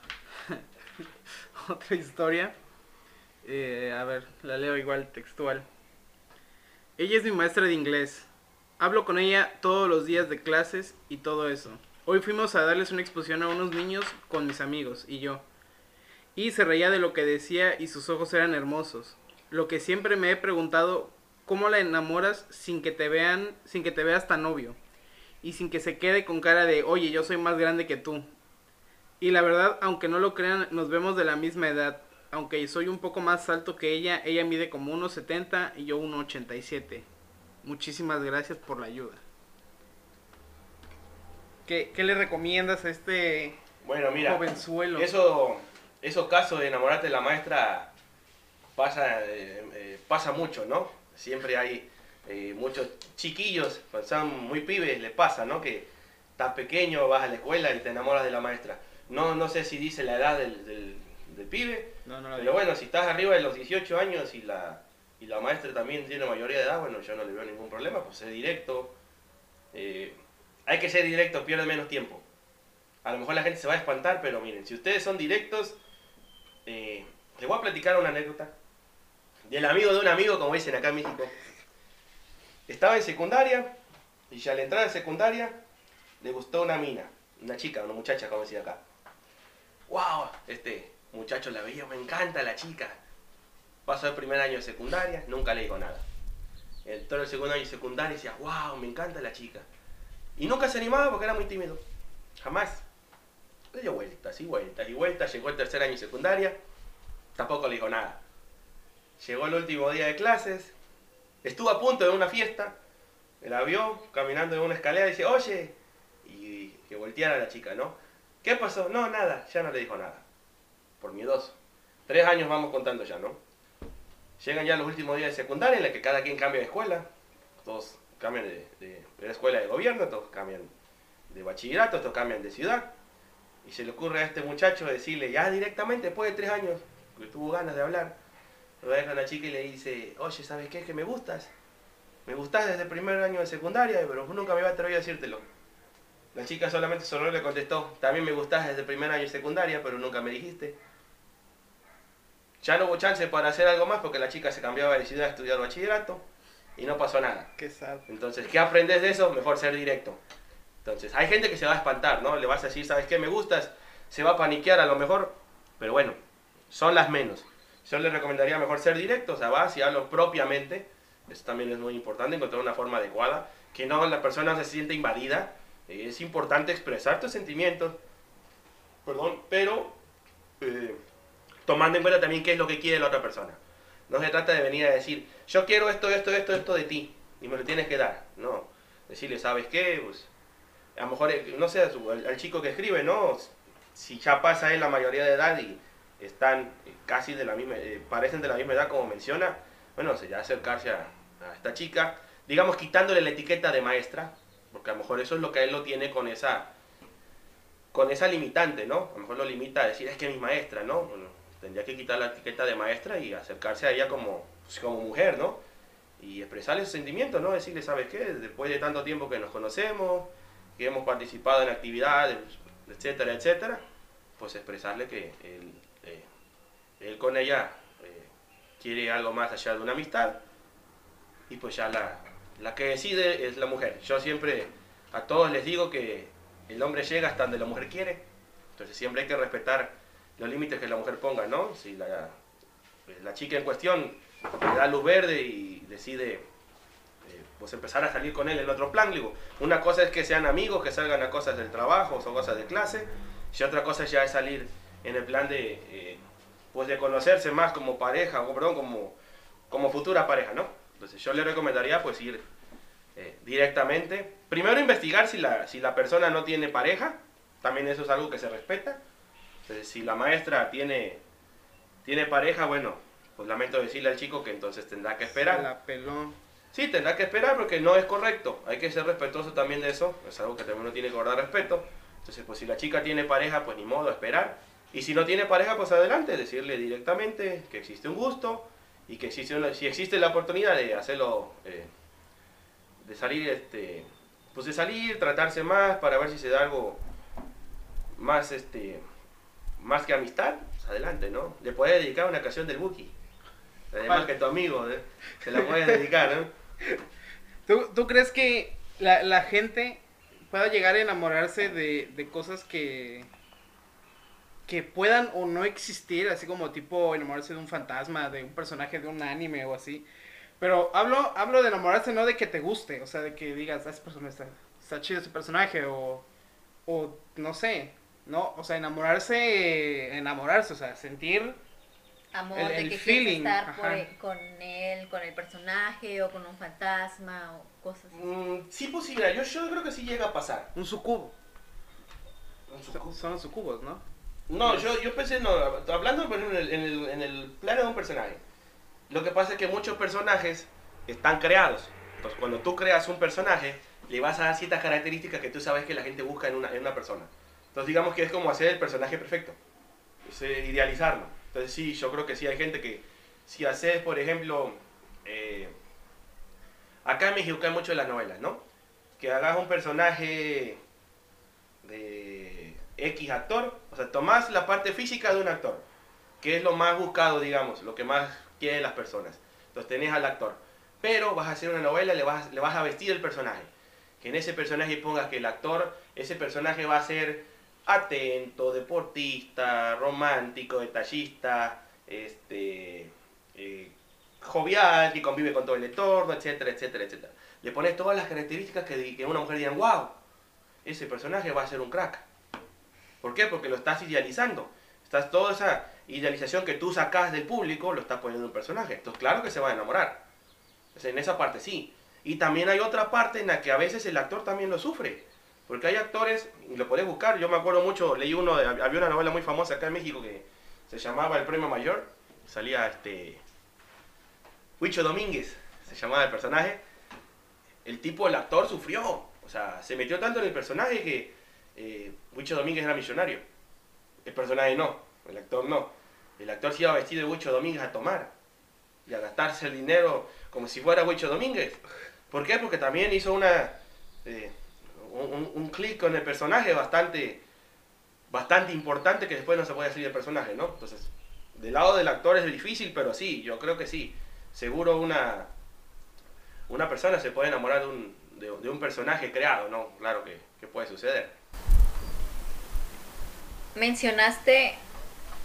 otra historia. Eh, a ver, la leo igual textual. Ella es mi maestra de inglés. Hablo con ella todos los días de clases y todo eso. Hoy fuimos a darles una exposición a unos niños con mis amigos y yo. Y se reía de lo que decía y sus ojos eran hermosos. Lo que siempre me he preguntado, ¿cómo la enamoras sin que te vean, sin que te veas tan obvio? Y sin que se quede con cara de, oye, yo soy más grande que tú. Y la verdad, aunque no lo crean, nos vemos de la misma edad. Aunque soy un poco más alto que ella, ella mide como 1,70 y yo 1,87. Muchísimas gracias por la ayuda. ¿Qué, qué le recomiendas a este Bueno, mira, jovenzuelo? eso, esos casos de enamorarte de la maestra pasa, eh, eh, pasa mucho, ¿no? Siempre hay eh, muchos chiquillos, cuando son muy pibes, les pasa, ¿no? Que estás pequeño, vas a la escuela y te enamoras de la maestra. No, no sé si dice la edad del, del- del pibe. No, no la Pero bueno, si estás arriba de los 18 años y la, y la maestra también tiene mayoría de edad, bueno, yo no le veo ningún problema, pues ser directo. Eh, hay que ser directo, pierde menos tiempo. A lo mejor la gente se va a espantar, pero miren, si ustedes son directos, eh, les voy a platicar una anécdota. Del amigo de un amigo, como dicen acá en México. Estaba en secundaria y ya al entrar a secundaria le gustó una mina, una chica, una muchacha, como decía acá. ¡Wow! Este muchacho la veía, me encanta la chica. Pasó el primer año de secundaria, nunca le dijo nada. Entró el segundo año de secundaria decía, ¡Wow! Me encanta la chica. Y nunca se animaba porque era muy tímido. Jamás. Le dio vueltas y vueltas y vueltas. Llegó el tercer año de secundaria, tampoco le dijo nada. Llegó el último día de clases, estuvo a punto de una fiesta, la vio caminando en una escalera y dice, oye, y que volteara a la chica, ¿no? ¿Qué pasó? No, nada, ya no le dijo nada. Por miedoso. Tres años vamos contando ya, ¿no? Llegan ya los últimos días de secundaria en la que cada quien cambia de escuela. Todos cambian de, de, de la escuela de gobierno, todos cambian de bachillerato, todos cambian de ciudad. Y se le ocurre a este muchacho decirle, ya directamente, después de tres años, que tuvo ganas de hablar, lo deja a la chica y le dice, oye, ¿sabes qué? Que me gustas. Me gustas desde el primer año de secundaria, pero nunca me había atrevido a decírtelo. La chica solamente solo le contestó, también me gustas desde el primer año de secundaria, pero nunca me dijiste. Ya no hubo chance para hacer algo más porque la chica se cambiaba de ciudad a estudiar bachillerato y no pasó nada. Qué sad. Entonces, ¿qué aprendes de eso? Mejor ser directo. Entonces, hay gente que se va a espantar, ¿no? Le vas a decir, ¿sabes qué? Me gustas, se va a paniquear a lo mejor, pero bueno, son las menos. Yo les recomendaría mejor ser directo, o sea, vas y hablo propiamente. Eso también es muy importante, encontrar una forma adecuada, que no la persona se siente invadida. Es importante expresar tus sentimientos, perdón, pero eh, tomando en cuenta también qué es lo que quiere la otra persona. No se trata de venir a decir, yo quiero esto, esto, esto, esto de ti, y me lo tienes que dar. No, decirle, ¿sabes qué? Pues, a lo mejor, eh, no sé, al, al chico que escribe, ¿no? Si ya pasa él la mayoría de edad y están eh, casi de la misma, eh, parecen de la misma edad como menciona, bueno, sería acercarse a, esta chica, digamos quitándole la etiqueta de maestra, porque a lo mejor eso es lo que él lo tiene con esa, con esa limitante, ¿no? A lo mejor lo limita a decir, es que mi maestra, ¿no? Bueno, tendría que quitar la etiqueta de maestra y acercarse a ella como, pues, como mujer, ¿no? Y expresarle sus sentimientos, ¿no? Decirle, ¿sabes qué? Después de tanto tiempo que nos conocemos, que hemos participado en actividades, etcétera, etcétera, pues expresarle que él, eh, él con ella eh, quiere algo más allá de una amistad y pues ya la, la que decide es la mujer. Yo siempre a todos les digo que el hombre llega hasta donde la mujer quiere, entonces siempre hay que respetar los límites que la mujer ponga, ¿no? Si la, la chica en cuestión le da luz verde y decide eh, pues empezar a salir con él en otro plan, una cosa es que sean amigos, que salgan a cosas del trabajo o cosas de clase, y otra cosa ya es salir en el plan de, eh, pues de conocerse más como pareja, o perdón, como, como futura pareja, ¿no? Entonces yo le recomendaría pues ir eh, directamente, primero investigar si la, si la persona no tiene pareja, también eso es algo que se respeta, entonces si la maestra tiene, tiene pareja, bueno, pues lamento decirle al chico que entonces tendrá que esperar. La peló. Sí, tendrá que esperar porque no es correcto. Hay que ser respetuoso también de eso. Es algo que también uno tiene que guardar respeto. Entonces, pues si la chica tiene pareja, pues ni modo, esperar. Y si no tiene pareja, pues adelante, decirle directamente que existe un gusto y que existe una- si existe la oportunidad de hacerlo, eh, de salir, este, pues de salir, tratarse más para ver si se da algo más, este, más que amistad, pues adelante, ¿no? Le puedes dedicar una canción del Buki. Además que tu amigo, ¿eh? se la puedes dedicar, ¿no? ¿Tú, tú crees que la, la gente pueda llegar a enamorarse de, de cosas que que puedan o no existir, así como tipo enamorarse de un fantasma, de un personaje de un anime o así? Pero hablo, hablo de enamorarse no de que te guste, o sea, de que digas, "Ah, ese personaje está, está chido ese personaje, o, o no sé, ¿no? O sea, enamorarse, enamorarse, o sea, sentir Amor, El- de el que feeling, quieres estar por e- con él, con el personaje o con un fantasma o cosas así. Mm, sí, posible. Yo, yo creo que sí llega a pasar. un sucubo. Son, son los sucubos, ¿no? No, yo, yo pensé, no, hablando por ejemplo, en el, en, el, en el plano de un personaje. Lo que pasa es que muchos personajes están creados. Entonces, cuando tú creas un personaje, le vas a dar ciertas características que tú sabes que la gente busca en una, en una persona. Entonces, digamos que es como hacer el personaje perfecto. es idealizarlo. Entonces sí, yo creo que sí hay gente que, si haces, por ejemplo, eh, acá en México hay mucho de las novelas, ¿no? Que hagas un personaje de X actor, o sea, tomás la parte física de un actor, que es lo más buscado, digamos, lo que más quieren las personas. Entonces tenés al actor, pero vas a hacer una novela, le vas, le vas a vestir el personaje. Que en ese personaje pongas que el actor, ese personaje va a ser atento, deportista, romántico, detallista, este, eh, jovial, que convive con todo el entorno, etcétera, etcétera, etcétera. Le pones todas las características que, una mujer diga, wow, ese personaje va a ser un crack. ¿Por qué? Porque lo estás idealizando. Estás toda esa idealización que tú sacas del público, lo estás poniendo en un personaje. Entonces, claro que se va a enamorar. en esa parte sí. Y también hay otra parte en la que a veces el actor también lo sufre. Porque hay actores, y lo podés buscar, yo me acuerdo mucho, leí uno, de, había una novela muy famosa acá en México que se llamaba El Premio Mayor, salía este... Huicho Domínguez, se llamaba el personaje. El tipo, el actor, sufrió. O sea, se metió tanto en el personaje que eh, Huicho Domínguez era millonario. El personaje no, el actor no. El actor se iba vestido de Huicho Domínguez a tomar y a gastarse el dinero como si fuera Huicho Domínguez. ¿Por qué? Porque también hizo una... Eh, un, clic con el personaje bastante, bastante importante que después no se puede salir del personaje, ¿no? Entonces, del lado del actor es difícil, pero sí, yo creo que sí. Seguro una, una persona se puede enamorar de un, de, un personaje creado, ¿no? Claro que, puede suceder. Mencionaste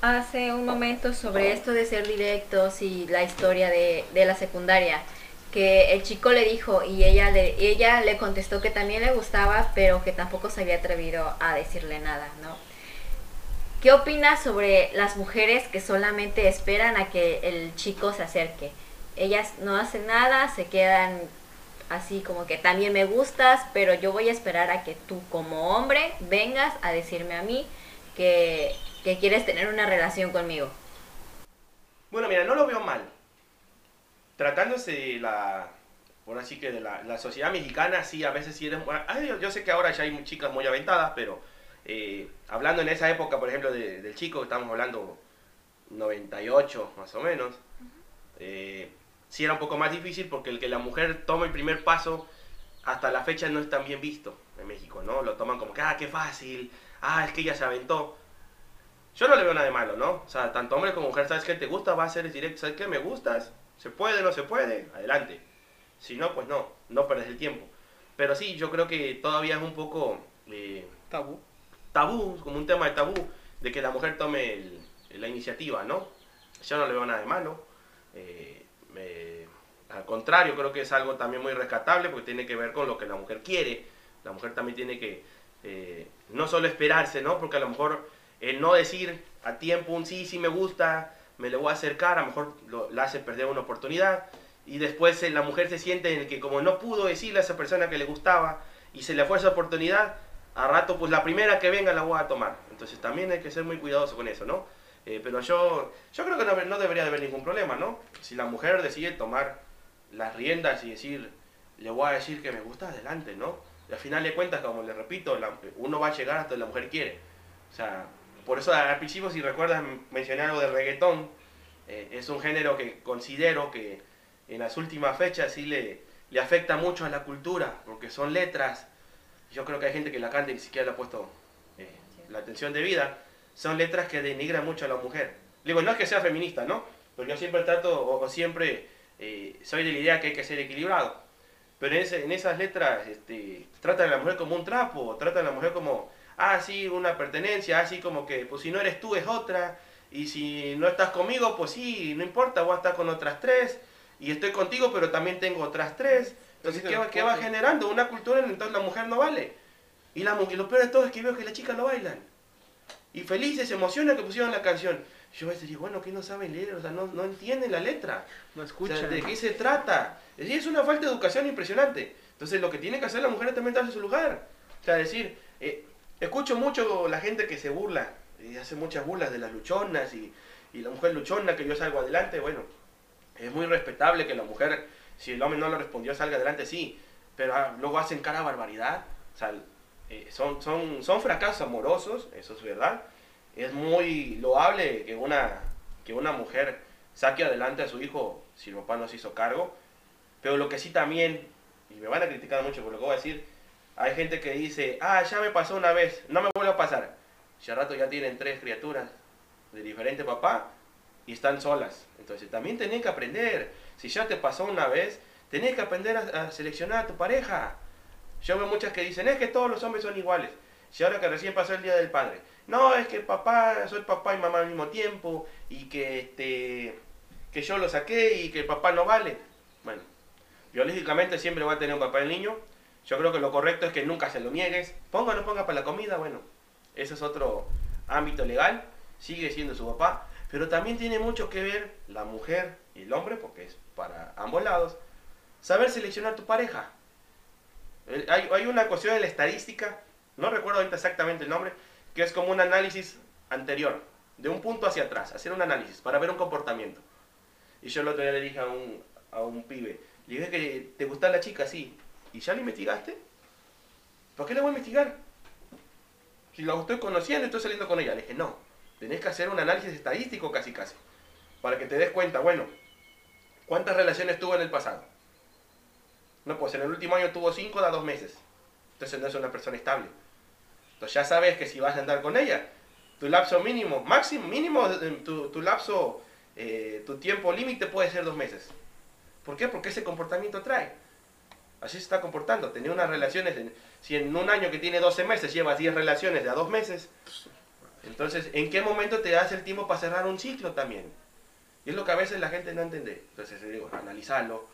hace un momento sobre esto de ser directos y la historia de, de la secundaria que el chico le dijo y ella le, ella le contestó que también le gustaba, pero que tampoco se había atrevido a decirle nada, ¿no? ¿Qué opinas sobre las mujeres que solamente esperan a que el chico se acerque? Ellas no hacen nada, se quedan así como que también me gustas, pero yo voy a esperar a que tú como hombre vengas a decirme a mí que, que quieres tener una relación conmigo. Bueno, mira, no lo veo mal tratándose de la, por así que de la, sociedad mexicana, sí, a veces sí eres, yo, sé que ahora ya hay chicas muy aventadas, pero eh, hablando en esa época, por ejemplo, del chico, estamos hablando 98 más o menos, eh, sí era un poco más difícil porque el que la mujer tome el primer paso, hasta la fecha no es tan bien visto en México, ¿no? Lo toman como que, ah, qué fácil, ah, es que ella se aventó. Yo no le veo nada de malo, ¿no? O sea, tanto hombre como mujer, ¿sabes qué te gusta? Va a ser directo, ¿sabes qué? Me gustas, ¿Se puede o no se puede? Adelante. Si no, pues no, no perdes el tiempo. Pero sí, yo creo que todavía es un poco... Eh, tabú. Tabú, como un tema de tabú, de que la mujer tome la iniciativa, ¿no? Yo no le veo nada de malo. Eh, al contrario, creo que es algo también muy rescatable porque tiene que ver con lo que la mujer quiere. La mujer también tiene que eh, no solo esperarse, ¿no? Porque a lo mejor el no decir a tiempo un sí, sí me gusta, me le voy a acercar, a lo mejor lo, la hace perder una oportunidad. Y después eh, la mujer se siente en el que como no pudo decirle a esa persona que le gustaba y se le fue esa oportunidad, a rato pues la primera que venga la voy a tomar. Entonces también hay que ser muy cuidadoso con eso, ¿no? Eh, pero yo, yo creo que no, no, debería de haber ningún problema, ¿no? Si la mujer decide tomar las riendas y decir, le voy a decir que me gusta, adelante, ¿no? Y al final de cuentas, como le repito, uno va a llegar hasta donde la mujer quiere. O sea, por eso al principio, si recuerdas, mencioné algo de reggaetón. Eh, es un género que considero que en las últimas fechas sí le, le afecta mucho a la cultura, porque son letras. Yo creo que hay gente que la canta y ni siquiera le ha puesto eh, la atención debida. Son letras que denigran mucho a la mujer. Digo, no es que sea feminista, ¿no? Pero yo siempre trato, o, siempre eh, soy de la idea que hay que ser equilibrado. Pero en, en esas letras este, tratan a la mujer como un trapo, tratan a la mujer como ah, sí, una pertenencia, así como que, pues si no eres tú es otra, y si no estás conmigo, pues sí, no importa, voy a estar con otras tres, y estoy contigo, pero también tengo otras tres. Entonces, ¿qué va, ¿qué va generando? Una cultura en entonces la mujer no vale. Y, la, y lo peor de todo es que veo que las chicas lo bailan. Y felices, se emocionan que pusieron la canción. Yo a veces digo, bueno, que no saben leer, o sea, no, no entienden la letra. No escuchan. ¿De qué se trata? Es decir, es una falta de educación impresionante. Entonces, lo que tiene que hacer la mujer es también darse su lugar. O sea, decir, eh, Escucho mucho la gente que se burla y hace muchas burlas de las luchonas y, la mujer luchona que yo salgo adelante. Bueno, es muy respetable que la mujer, si el hombre no le respondió, salga adelante, sí, pero ah, luego hacen cara barbaridad. O sea, eh, son, son, son fracasos amorosos, eso es verdad. es muy loable que una, que una mujer saque adelante a su hijo si el papá no se hizo cargo. Pero lo que sí también, y me van a criticar mucho por lo que voy a decir, hay gente que dice, ah, ya me pasó una vez, no me vuelve a pasar. Ya rato ya tienen tres criaturas de diferente papá y están solas. Entonces también tenés que aprender. Si ya te pasó una vez, tenés que aprender a, seleccionar a tu pareja. Yo veo muchas que dicen, es que todos los hombres son iguales. Si ahora que recién pasó el Día del Padre. No, es que papá, soy papá y mamá al mismo tiempo y que, este, que yo lo saqué y que el papá no vale. Bueno, biológicamente siempre va a tener un papá el niño. Yo creo que lo correcto es que nunca se lo niegues. Ponga o no ponga para la comida, bueno, ese es otro ámbito legal. Sigue siendo su papá. Pero también tiene mucho que ver la mujer y el hombre, porque es para ambos lados, saber seleccionar tu pareja. El- Hay, hay una cuestión de la estadística, no recuerdo ahorita exactamente el nombre, que es como un análisis anterior, de un punto hacia atrás, hacer un análisis para ver un comportamiento. Y yo el otro día le dije a un, a un pibe, le dije que te gusta la chica, sí. ¿Y ya la investigaste? ¿Por qué la voy a investigar? Si la estoy conociendo estoy saliendo con ella. Le dije, no, tenés que hacer un análisis estadístico casi casi. Para que te des cuenta, bueno, ¿cuántas relaciones tuvo en el pasado? No, pues en el último año tuvo cinco da dos meses. Entonces no es una persona estable. Entonces ya sabes que si vas a andar con ella, tu lapso mínimo, máximo, mínimo, eh, tu, tu lapso, eh, tu tiempo límite puede ser dos meses. ¿Por qué? Porque ese comportamiento trae. Así se está comportando. Tener unas relaciones, en- si en un año que tiene 12 meses llevas 10 relaciones de a dos meses, entonces, ¿en qué momento te das el tiempo para cerrar un ciclo también? Y es lo que a veces la gente no entiende. Entonces, digo, analizarlo.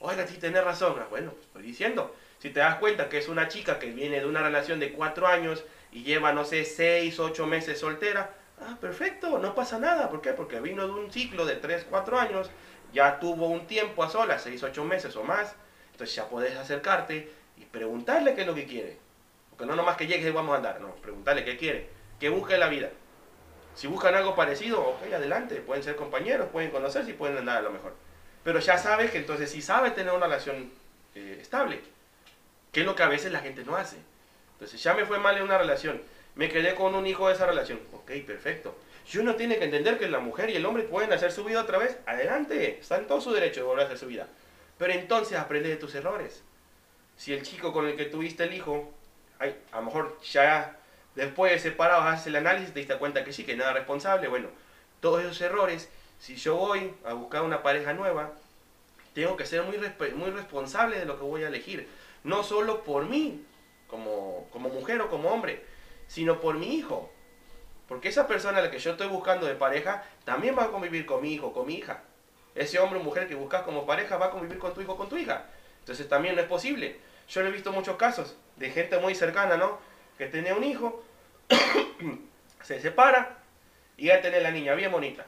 Oiga, si tenés razón. Ah, Bueno, pues estoy diciendo. Si te das cuenta que es una chica que viene de una relación de 4 años y lleva, no sé, 6, 8 meses soltera, ah, perfecto, no pasa nada. ¿Por qué? Porque vino de un ciclo de 3, 4 años, ya tuvo un tiempo a solas, 6, 8 meses o más. Entonces ya podés acercarte y preguntarle qué es lo que quiere. Porque no nomás que llegues y vamos a andar, no, preguntarle qué quiere, qué busca en la vida. Si buscan algo parecido, ok, adelante, pueden ser compañeros, pueden conocerse y pueden andar a lo mejor. Pero ya sabes que entonces sí sabe tener una relación eh, estable, que es lo que a veces la gente no hace. Entonces ya me fue mal en una relación, me quedé con un hijo de esa relación, ok, perfecto. Y uno tiene que entender que la mujer y el hombre pueden hacer su vida otra vez, adelante, está en todo su derecho de volver a hacer su vida. Pero entonces aprende de tus errores. Si el chico con el que tuviste el hijo, ay, a lo mejor ya después de separados haces el análisis, te diste cuenta que sí, que nada responsable, bueno, todos esos errores, si yo voy a buscar una pareja nueva, tengo que ser muy, responsable de lo que voy a elegir. No solo por mí, como, como mujer o como hombre, sino por mi hijo. Porque esa persona a la que yo estoy buscando de pareja también va a convivir con mi hijo, con mi hija. Ese hombre o mujer que buscas como pareja va a convivir con tu hijo, con tu hija. Entonces también no es posible. Yo lo he visto muchos casos de gente muy cercana, ¿no? Que tenía un hijo, se separa y ya tiene la niña bien bonita.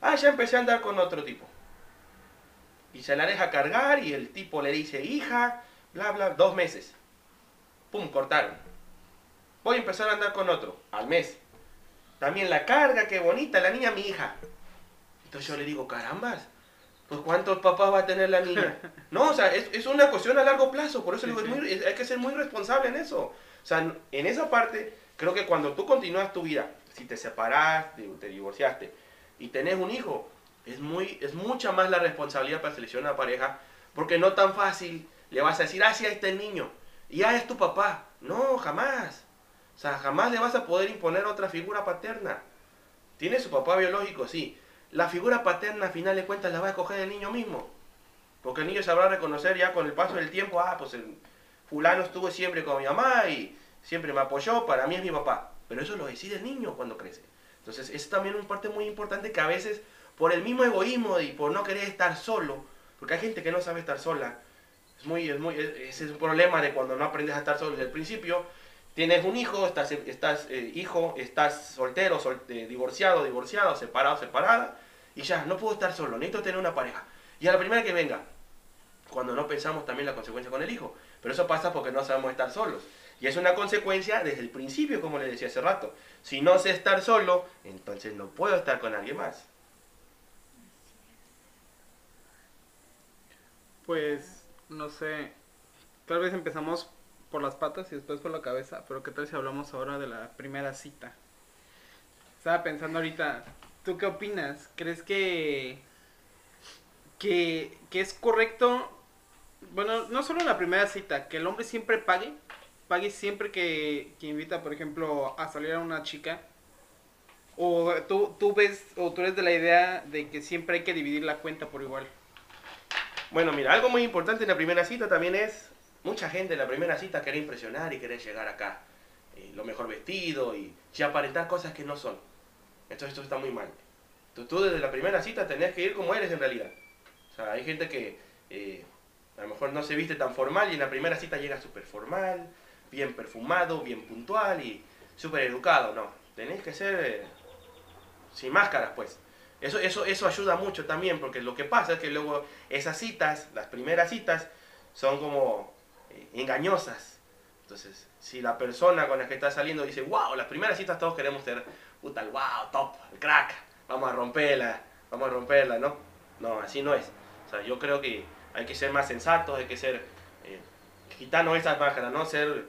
Ah, ya empecé a andar con otro tipo. Y se la deja cargar y el tipo le dice, hija, bla, bla, dos meses. Pum, cortaron. Voy a empezar a andar con otro, al mes. También la carga, qué bonita, la niña mi hija. Entonces yo le digo, carambas, pues ¿cuántos papás va a tener la niña? No, o sea, es, es una cuestión a largo plazo, por eso Sí, digo, es sí. muy- es- hay que ser muy responsable en eso. O sea, en esa parte, creo que cuando tú continúas tu vida, si te separaste, te divorciaste y tenés un hijo, es, muy, es mucha más la responsabilidad para seleccionar una pareja, porque no tan fácil le vas a decir, ah, sí, ahí está el niño, ya es tu papá. No, jamás. O sea, jamás le vas a poder imponer otra figura paterna. Tiene su papá biológico, sí. La figura paterna, a final de cuentas, la va a escoger el niño mismo. Porque el niño sabrá reconocer ya con el paso del tiempo, ah, pues el fulano estuvo siempre con mi mamá y siempre me apoyó, para mí es mi papá. Pero eso lo decide el niño cuando crece. Entonces, es también una parte muy importante que a veces, por el mismo egoísmo y por no querer estar solo, porque hay gente que no sabe estar sola, es muy, es muy, es- ese es un problema de cuando no aprendes a estar solo desde el principio. Tienes un hijo, estás, estás eh, hijo, estás soltero, sol- eh, divorciado, divorciado, separado, separada, y ya, no puedo estar solo, necesito tener una pareja. Y a la primera que venga, cuando no pensamos también la consecuencia con el hijo. Pero eso pasa porque no sabemos estar solos. Y es una consecuencia desde el principio, como le decía hace rato. Si no sé estar solo, entonces no puedo estar con alguien más. Pues, no sé. Tal vez empezamos por las patas y después por la cabeza. Pero ¿qué tal si hablamos ahora de la primera cita? Estaba pensando ahorita, ¿tú qué opinas? ¿Crees que, que, que es correcto, bueno, no solo en la primera cita, que el hombre siempre pague? Pague siempre que, que invita, por ejemplo, a salir a una chica. O tú, tú ves, o tú eres de la idea de que siempre hay que dividir la cuenta por igual. Bueno, mira, algo muy importante en la primera cita también es, mucha gente en la primera cita quiere impresionar y quiere llegar acá, eh, lo mejor vestido y, y aparentar cosas que no son. Entonces esto está muy mal. Tú, tú desde la primera cita tenés que ir como eres en realidad. O sea, hay gente que eh, a lo mejor no se viste tan formal y en la primera cita llega súper formal, bien perfumado, bien puntual y súper educado. No, tenés que ser eh, sin máscaras, pues. Eso, eso, eso ayuda mucho también, porque lo que pasa es que luego esas citas, las primeras citas, son como engañosas. Entonces, si la persona con la que está saliendo dice, wow, las primeras citas todos queremos ser, puta, wow, top, el crack, vamos a romperla, vamos a romperla, ¿no? No, así no es. O sea, yo creo que hay que ser más sensatos, hay que ser, eh, quitarnos esas máscaras, ¿no? Ser,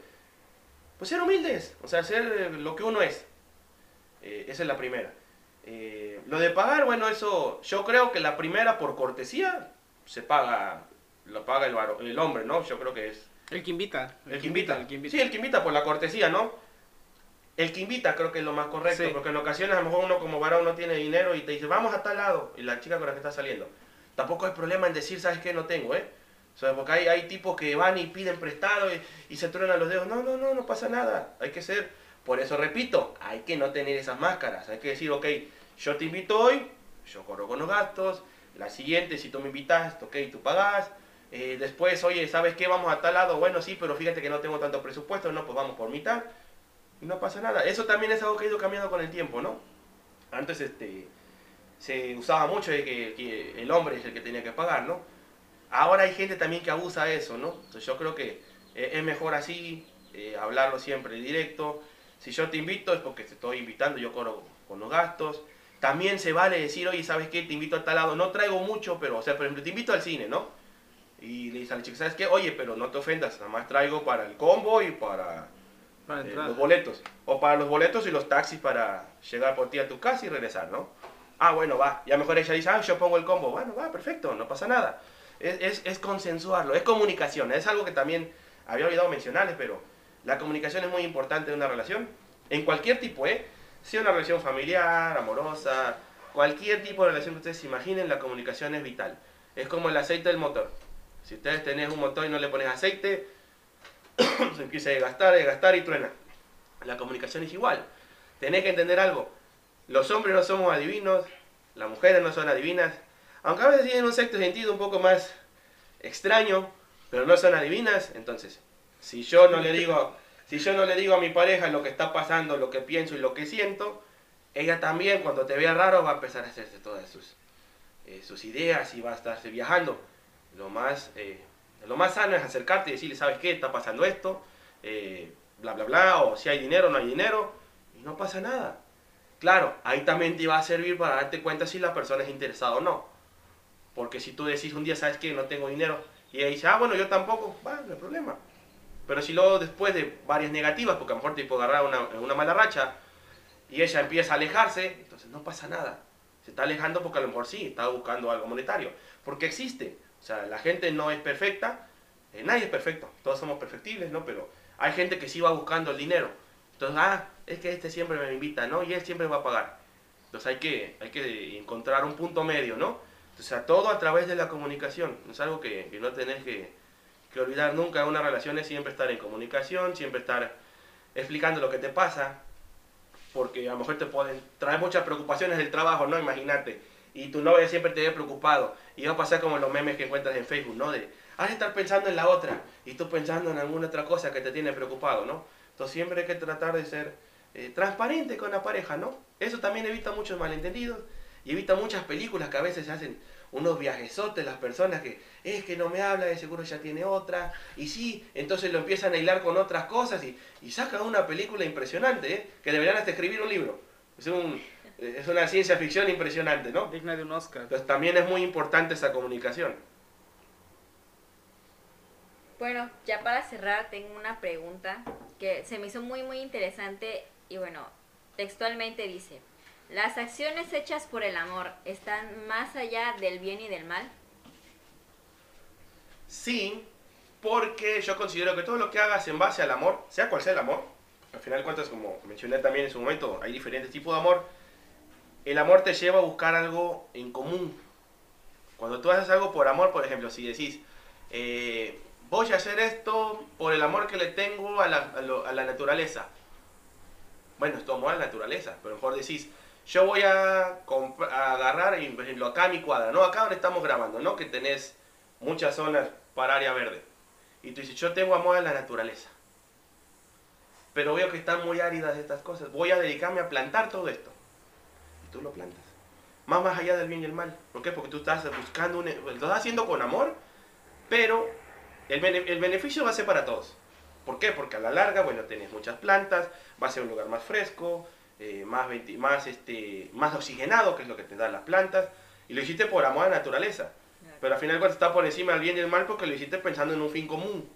pues ser humildes, o sea, ser eh, lo que uno es. Eh, esa es la primera. Eh, lo de pagar, bueno, eso, yo creo que la primera por cortesía se paga, lo paga el, el hombre, ¿no? Yo creo que es El que invita. el que invita. El que invita. Sí, el que invita por la cortesía, ¿no? El que invita creo que es lo más correcto, Sí. porque en ocasiones a lo mejor uno como varón no tiene dinero y te dice, vamos a tal lado, y la chica con la que está saliendo. Tampoco hay problema en decir, ¿sabes qué? No tengo, ¿eh? O sea, porque hay, hay tipos que van y piden prestado y, y se truenan los dedos. No, no, no, no pasa nada. Hay que ser, por eso repito, hay que no tener esas máscaras. Hay que decir, ok, yo te invito hoy, yo corro con los gastos. La siguiente, si tú me invitas, ok, tú pagás. Eh, después, oye, ¿sabes qué? Vamos a tal lado. Bueno, sí, pero fíjate que no tengo tanto presupuesto, no, pues vamos por mitad. Y no pasa nada. Eso también es algo que ha ido cambiando con el tiempo, ¿no? Antes este, se usaba mucho de que, el hombre es el que tenía que pagar, ¿no? Ahora hay gente también que abusa de eso, ¿no? Entonces yo creo que eh, es mejor así, eh, hablarlo siempre directo. Si yo te invito es porque te estoy invitando, yo corro con los gastos. También se vale decir, oye, ¿sabes qué? Te invito a tal lado. No traigo mucho, pero, o sea, por ejemplo, te invito al cine, ¿no? Y le dice a la chica, ¿sabes qué? Oye, pero no te ofendas, nada más traigo para el combo y para Para eh, los boletos. O para los boletos y los taxis para llegar por ti a tu casa y regresar, ¿no? Ah, bueno, va. Ya mejor ella dice, ah, yo pongo el combo. Bueno, va, perfecto, no pasa nada. Es, es, es consensuarlo, es comunicación. Es algo que también había olvidado mencionarles, pero la comunicación es muy importante en una relación. En cualquier tipo, ¿eh? Sea una relación familiar, amorosa, cualquier tipo de relación que ustedes se imaginen, la comunicación es vital. Es como el aceite del motor. Si ustedes tenés un motor y no le pones aceite, se empieza a gastar, a gastar y truena. La comunicación es igual. Tenés que entender algo. Los hombres no somos adivinos, las mujeres no son adivinas. Aunque a veces tienen un sexto sentido un poco más extraño, pero no son adivinas. Entonces, si yo no le digo, si yo no le digo a mi pareja lo que está pasando, lo que pienso y lo que siento, ella también cuando te vea raro va a empezar a hacerse todas sus, eh, sus ideas y va a estarse viajando. Lo más, eh, lo más sano es acercarte y decirle, ¿sabes qué? Está pasando esto, eh, bla, bla, bla, o si hay dinero, no hay dinero, y no pasa nada. Claro, ahí también te va a servir para darte cuenta si la persona es interesada o no. Porque si tú decís un día, ¿sabes qué? No tengo dinero, y ella dice, ah, bueno, yo tampoco, va, no hay problema. Pero si luego después de varias negativas, porque a lo mejor te puede agarrar una, una mala racha, y ella empieza a alejarse, entonces no pasa nada. Se está alejando porque a lo mejor sí, está buscando algo monetario. Porque existe. O sea, la gente no es perfecta, eh, nadie es perfecto, todos somos perfectibles, ¿no? Pero hay gente que sí va buscando el dinero. Entonces, ah, es que este siempre me invita, ¿no? Y él siempre va a pagar. Entonces hay que, hay que encontrar un punto medio, ¿no? O sea, todo a través de la comunicación. Es algo que, no tenés que, que olvidar nunca una relación, es siempre estar en comunicación, siempre estar explicando lo que te pasa, porque a lo mejor te pueden traer muchas preocupaciones del trabajo, ¿no? Imagínate. Y tu novia siempre te ve preocupado. Y va a pasar como los memes que encuentras en Facebook, ¿no? De, has de estar pensando en la otra y tú pensando en alguna otra cosa que te tiene preocupado, ¿no? Entonces siempre hay que tratar de ser eh, transparente con la pareja, ¿no? Eso también evita muchos malentendidos y evita muchas películas que a veces se hacen unos viajesotes las personas que es que no me habla, de seguro ya tiene otra, y sí, entonces lo empiezan a hilar con otras cosas y, y sacan una película impresionante, ¿eh? que deberían hasta escribir un libro. Es, un, es una ciencia ficción impresionante, ¿no? Digna de un Oscar. Entonces también es muy importante esa comunicación. Bueno, ya para cerrar tengo una pregunta que se me hizo muy muy interesante y bueno, textualmente dice, ¿Las acciones hechas por el amor están más allá del bien y del mal? Sí, porque yo considero que todo lo que hagas en base al amor, sea cual sea el amor, al final de cuentas, como mencioné también en su momento, hay diferentes tipos de amor. El amor te lleva a buscar algo en común. Cuando tú haces algo por amor, por ejemplo, si decís, eh, voy a hacer esto por el amor que le tengo a la, a a naturaleza. Bueno, es tu amor a la naturaleza, pero mejor decís, yo voy a, a agarrar, y, por ejemplo, acá mi cuadra, ¿no? Acá donde estamos grabando, ¿no? Que tenés muchas zonas para área verde. Y tú dices, yo tengo amor a la naturaleza. Pero veo que están muy áridas estas cosas. Voy a dedicarme a plantar todo esto. Tú lo plantas. Más más allá del bien y el mal. ¿Por qué? Porque tú estás buscando, un, lo estás haciendo con amor, pero el, el beneficio va a ser para todos. ¿Por qué? Porque a la larga, bueno, tenés muchas plantas, va a ser un lugar más fresco, eh, más, venti- más, este, más oxigenado, que es lo que te dan las plantas, y lo hiciste por amor a la naturaleza. Pero al final cuando está por encima del bien y el mal porque lo hiciste pensando en un fin común.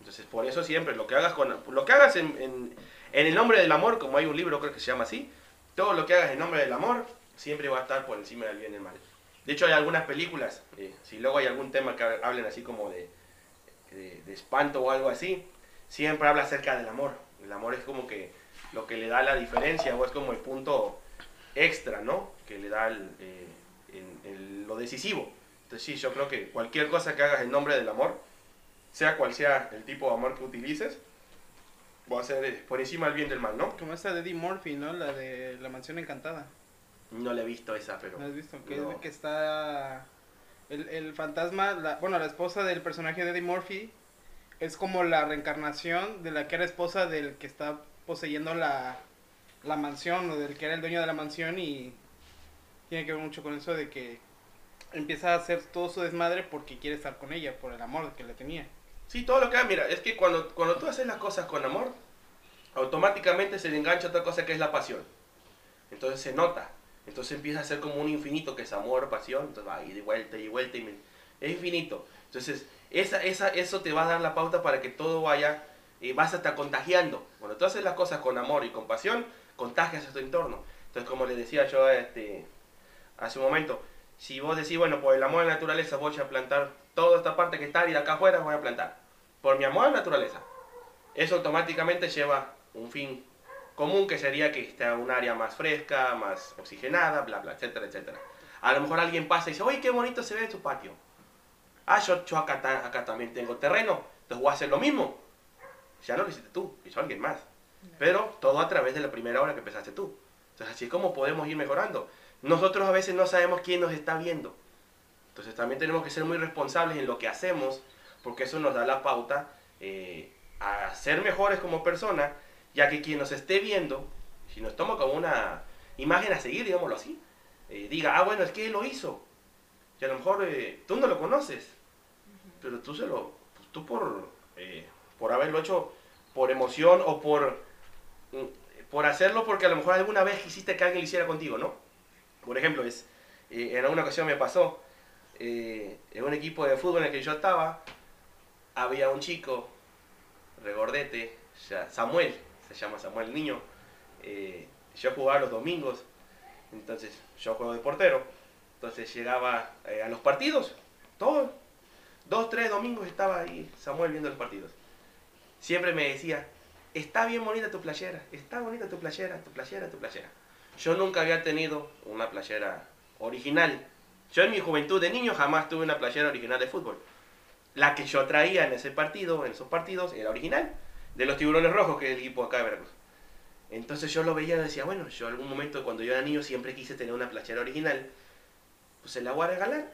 Entonces, por eso siempre, lo que hagas, con, lo que hagas en, en- en el nombre del amor, como hay un libro creo que se llama así, todo lo que hagas en nombre del amor, siempre va a estar por encima del bien y el mal. De hecho, hay algunas películas, eh, si luego hay algún tema que hablen así como de, de, espanto o algo así, siempre habla acerca del amor. El amor es como que lo que le da la diferencia o es como el punto extra, ¿no? Que le da el, eh, lo decisivo. Entonces sí, yo creo que cualquier cosa que hagas en nombre del amor, sea cual sea el tipo de amor que utilices, va a ser eh, por encima del bien del mal, ¿no? Como esta de Eddie Murphy, ¿no? La de La Mansión Encantada. No le he visto esa, pero... ¿No has visto? Que, no. que está... El, el fantasma, la, bueno, la esposa del personaje de Eddie Murphy es como la reencarnación de la que era esposa del que está poseyendo la, la mansión o del que era el dueño de la mansión y tiene que ver mucho con eso de que empieza a hacer todo su desmadre porque quiere estar con ella, por el amor que le tenía. Sí, todo lo que hagas, mira, es que cuando, cuando tú haces las cosas con amor, automáticamente se le engancha otra cosa que es la pasión. Entonces se nota. Entonces empieza a ser como un infinito que es amor, pasión, entonces va y de vuelta y vuelta y es infinito. Entonces, esa, esa, eso te va a dar la pauta para que todo vaya, y vas a estar contagiando. Cuando tú haces las cosas con amor y con pasión, contagias a tu entorno. Entonces, como le decía yo este, hace un momento, si vos decís, bueno, por el amor a la naturaleza voy a plantar toda esta parte que está árida acá afuera, voy a plantar. Por mi amor a la naturaleza. Eso automáticamente lleva un fin común que sería que esté un área más fresca, más oxigenada, bla, bla, etcétera, etcétera. A lo mejor alguien pasa y dice, oye, qué bonito se ve tu patio. Ah, yo, yo acá, acá también tengo terreno, entonces voy a hacer lo mismo. Ya no lo hiciste tú, hizo alguien más. Pero todo a través de la primera hora que empezaste tú. Entonces así es como podemos ir mejorando. Nosotros a veces no sabemos quién nos está viendo. Entonces también tenemos que ser muy responsables en lo que hacemos, porque eso nos da la pauta eh, a ser mejores como personas, ya que quien nos esté viendo, si nos toma como una imagen a seguir, digámoslo así, eh, diga, ah, bueno, es que él lo hizo. Y a lo mejor eh, tú no lo conoces, pero tú se lo, tú por, eh, por haberlo hecho por emoción o por, mm, por hacerlo porque a lo mejor alguna vez quisiste que alguien lo hiciera contigo, ¿no? Por ejemplo, es, eh, en alguna ocasión me pasó, eh, en un equipo de fútbol en el que yo estaba, había un chico, regordete, Samuel, se llama Samuel Niño, eh, yo jugaba los domingos, entonces yo juego de portero, entonces llegaba eh, a los partidos, todos, dos, tres domingos estaba ahí Samuel viendo los partidos. Siempre me decía, está bien bonita tu playera, está bonita tu playera, tu playera, tu playera. Yo nunca había tenido una playera original. Yo en mi juventud de niño jamás tuve una playera original de fútbol. La que yo traía en ese partido, en esos partidos, era original. De los tiburones rojos, que es el equipo acá de Veracruz. Entonces yo lo veía y decía, bueno, yo algún momento cuando yo era niño siempre quise tener una playera original. Pues se la voy a regalar.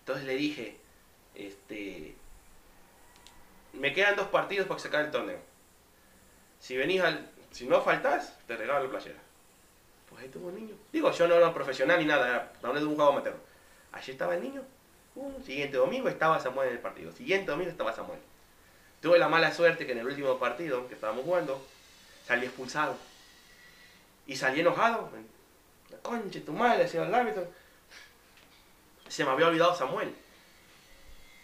Entonces le dije, este... Me quedan dos partidos para acabe el torneo. Si venís al... Si no faltás, te regalo la playera. Pues ahí tuvo un niño. Digo, yo no era profesional ni nada, era era un jugador amateur. Allí estaba el niño. Uh, siguiente domingo estaba Samuel en el partido. Siguiente domingo estaba Samuel. Tuve la mala suerte que en el último partido que estábamos jugando, salí expulsado. Y salí enojado. La de tu madre, decía el árbitro. Se me había olvidado Samuel.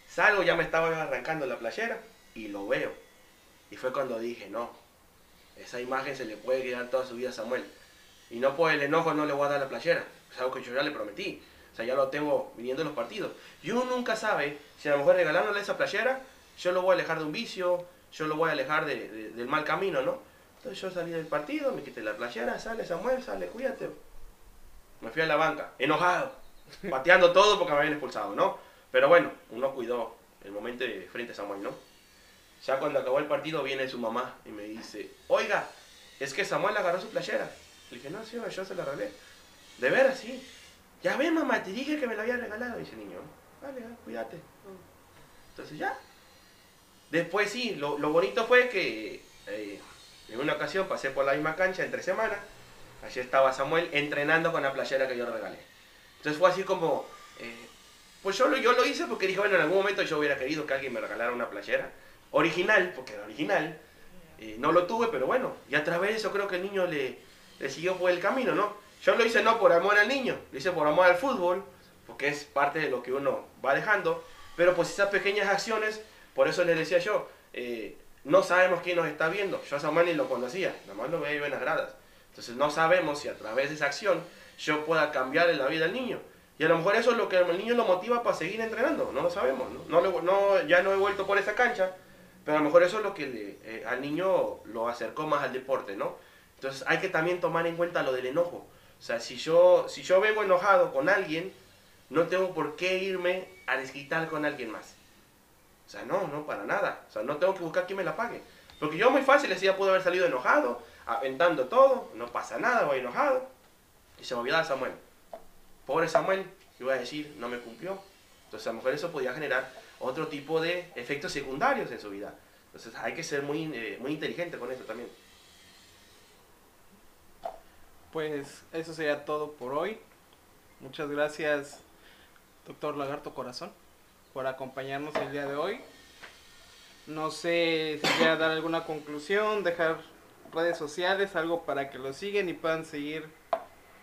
Salgo, ya me estaba arrancando la playera y lo veo. Y fue cuando dije, no, esa imagen se le puede quedar toda su vida a Samuel. Y no por el enojo no le voy a dar la playera. Es algo que yo ya le prometí. O sea, ya lo tengo viniendo en los partidos. Y uno nunca sabe si a lo mejor regalándole esa playera, yo lo voy a alejar de un vicio, yo lo voy a alejar de- de- del mal camino, ¿no? Entonces yo salí del partido, me quité la playera, sale Samuel, sale, cuídate. Me fui a la banca, enojado, pateando todo porque me habían expulsado, ¿no? Pero bueno, uno cuidó el momento de frente a Samuel, ¿no? Ya cuando acabó el partido viene su mamá y me dice, oiga, es que Samuel agarró su playera. Le dije, no, sí, yo se la regalé. De veras, sí. Ya ves, mamá, te dije que me la había regalado, dice el niño. Vale, cuídate. Entonces ya. Después sí, lo, lo bonito fue que eh, en una ocasión pasé por la misma cancha entre semanas. Allí estaba Samuel entrenando con la playera que yo le regalé. Entonces fue así como, eh, pues yo lo, yo lo hice porque dije, bueno, en algún momento yo hubiera querido que alguien me regalara una playera original, porque era original. Eh, no lo tuve, pero bueno, y a través de eso creo que el niño le, le siguió por el camino, ¿no? Yo lo hice no por amor al niño, lo hice por amor al fútbol, porque es parte de lo que uno va dejando, pero pues esas pequeñas acciones, por eso les decía yo, eh, no sabemos quién nos está viendo, yo a Samuel ni lo conocía, nada más lo veía yo en las gradas, entonces no sabemos si a través de esa acción yo pueda cambiar en la vida del niño, y a lo mejor eso es lo que el niño lo motiva para seguir entrenando, no lo sabemos, ¿no? No no- ya no he vuelto por esa cancha, pero a lo mejor eso es lo que le- eh, al niño lo acercó más al deporte, ¿no? Entonces hay que también tomar en cuenta lo del enojo. O sea, si yo, si yo vengo enojado con alguien, no tengo por qué irme a desquitar con alguien más. O sea, no, no, para nada. O sea, no tengo que buscar quién me la pague. Porque yo muy fácil decía, pude haber salido enojado, aventando todo, no pasa nada, voy enojado. Y se me olvidaba Samuel. Pobre Samuel, iba a decir, no me cumplió. Entonces a lo mejor eso podía generar otro tipo de efectos secundarios en su vida. Entonces hay que ser muy, eh, muy inteligente con eso también. Pues eso sería todo por hoy. Muchas gracias, doctor Lagarto Corazón, por acompañarnos el día de hoy. No sé si quiera dar alguna conclusión, dejar redes sociales, algo para que lo sigan y puedan seguir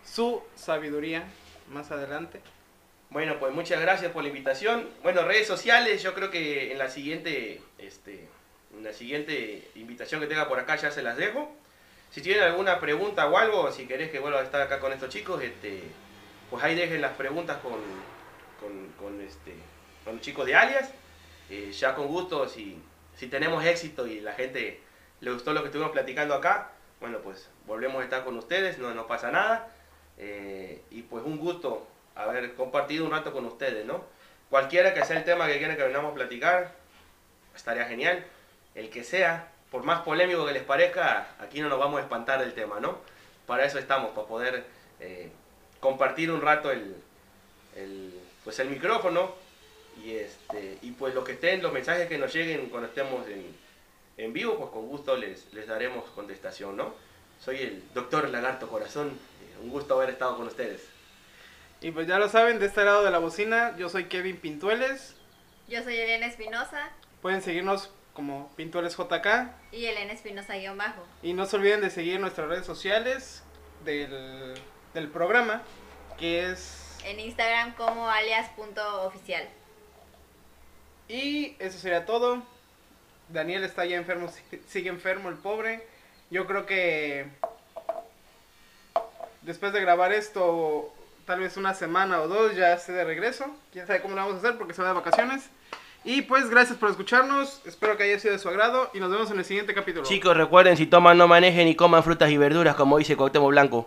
su sabiduría más adelante. Bueno, pues muchas gracias por la invitación. Bueno, redes sociales, yo creo que en la siguiente, este, en la siguiente invitación que tenga por acá ya se las dejo. Si tienen alguna pregunta o algo, si querés que vuelva a estar acá con estos chicos, este, pues ahí dejen las preguntas con, con, con, este, con los chicos de alias. Eh, ya con gusto, si, si tenemos éxito y la gente le gustó lo que estuvimos platicando acá, bueno, pues volvemos a estar con ustedes, no, no pasa nada. Eh, y pues un gusto haber compartido un rato con ustedes, ¿no? Cualquiera que sea el tema que quieran que vengamos a platicar, estaría genial. El que sea, por más polémico que les parezca, aquí no nos vamos a espantar del tema, ¿no? Para eso estamos, para poder eh, compartir un rato el, el, pues el micrófono y, este, y pues lo que estén, los mensajes que nos lleguen cuando estemos en, en vivo, pues con gusto les, les daremos contestación, ¿no? Soy el doctor Lagarto Corazón, eh, un gusto haber estado con ustedes. Y pues ya lo saben, de este lado de la bocina, yo soy Kevin Pintueles. Yo soy Elena Espinosa Pueden seguirnos como Pintueles JK. y Elena Espinosa guion bajo. Y no se olviden de seguir nuestras redes sociales del, del programa, que es... En Instagram como alias.oficial. Y eso sería todo. Daniel está ya enfermo, sigue enfermo el pobre. Yo creo que después de grabar esto, tal vez una semana o dos ya esté de regreso. Quién sabe cómo lo vamos a hacer porque se va de vacaciones. Y pues gracias por escucharnos. Espero que haya sido de su agrado y nos vemos en el siguiente capítulo. Chicos, recuerden, si toman no manejen y coman frutas y verduras, como dice Cuauhtémoc Blanco.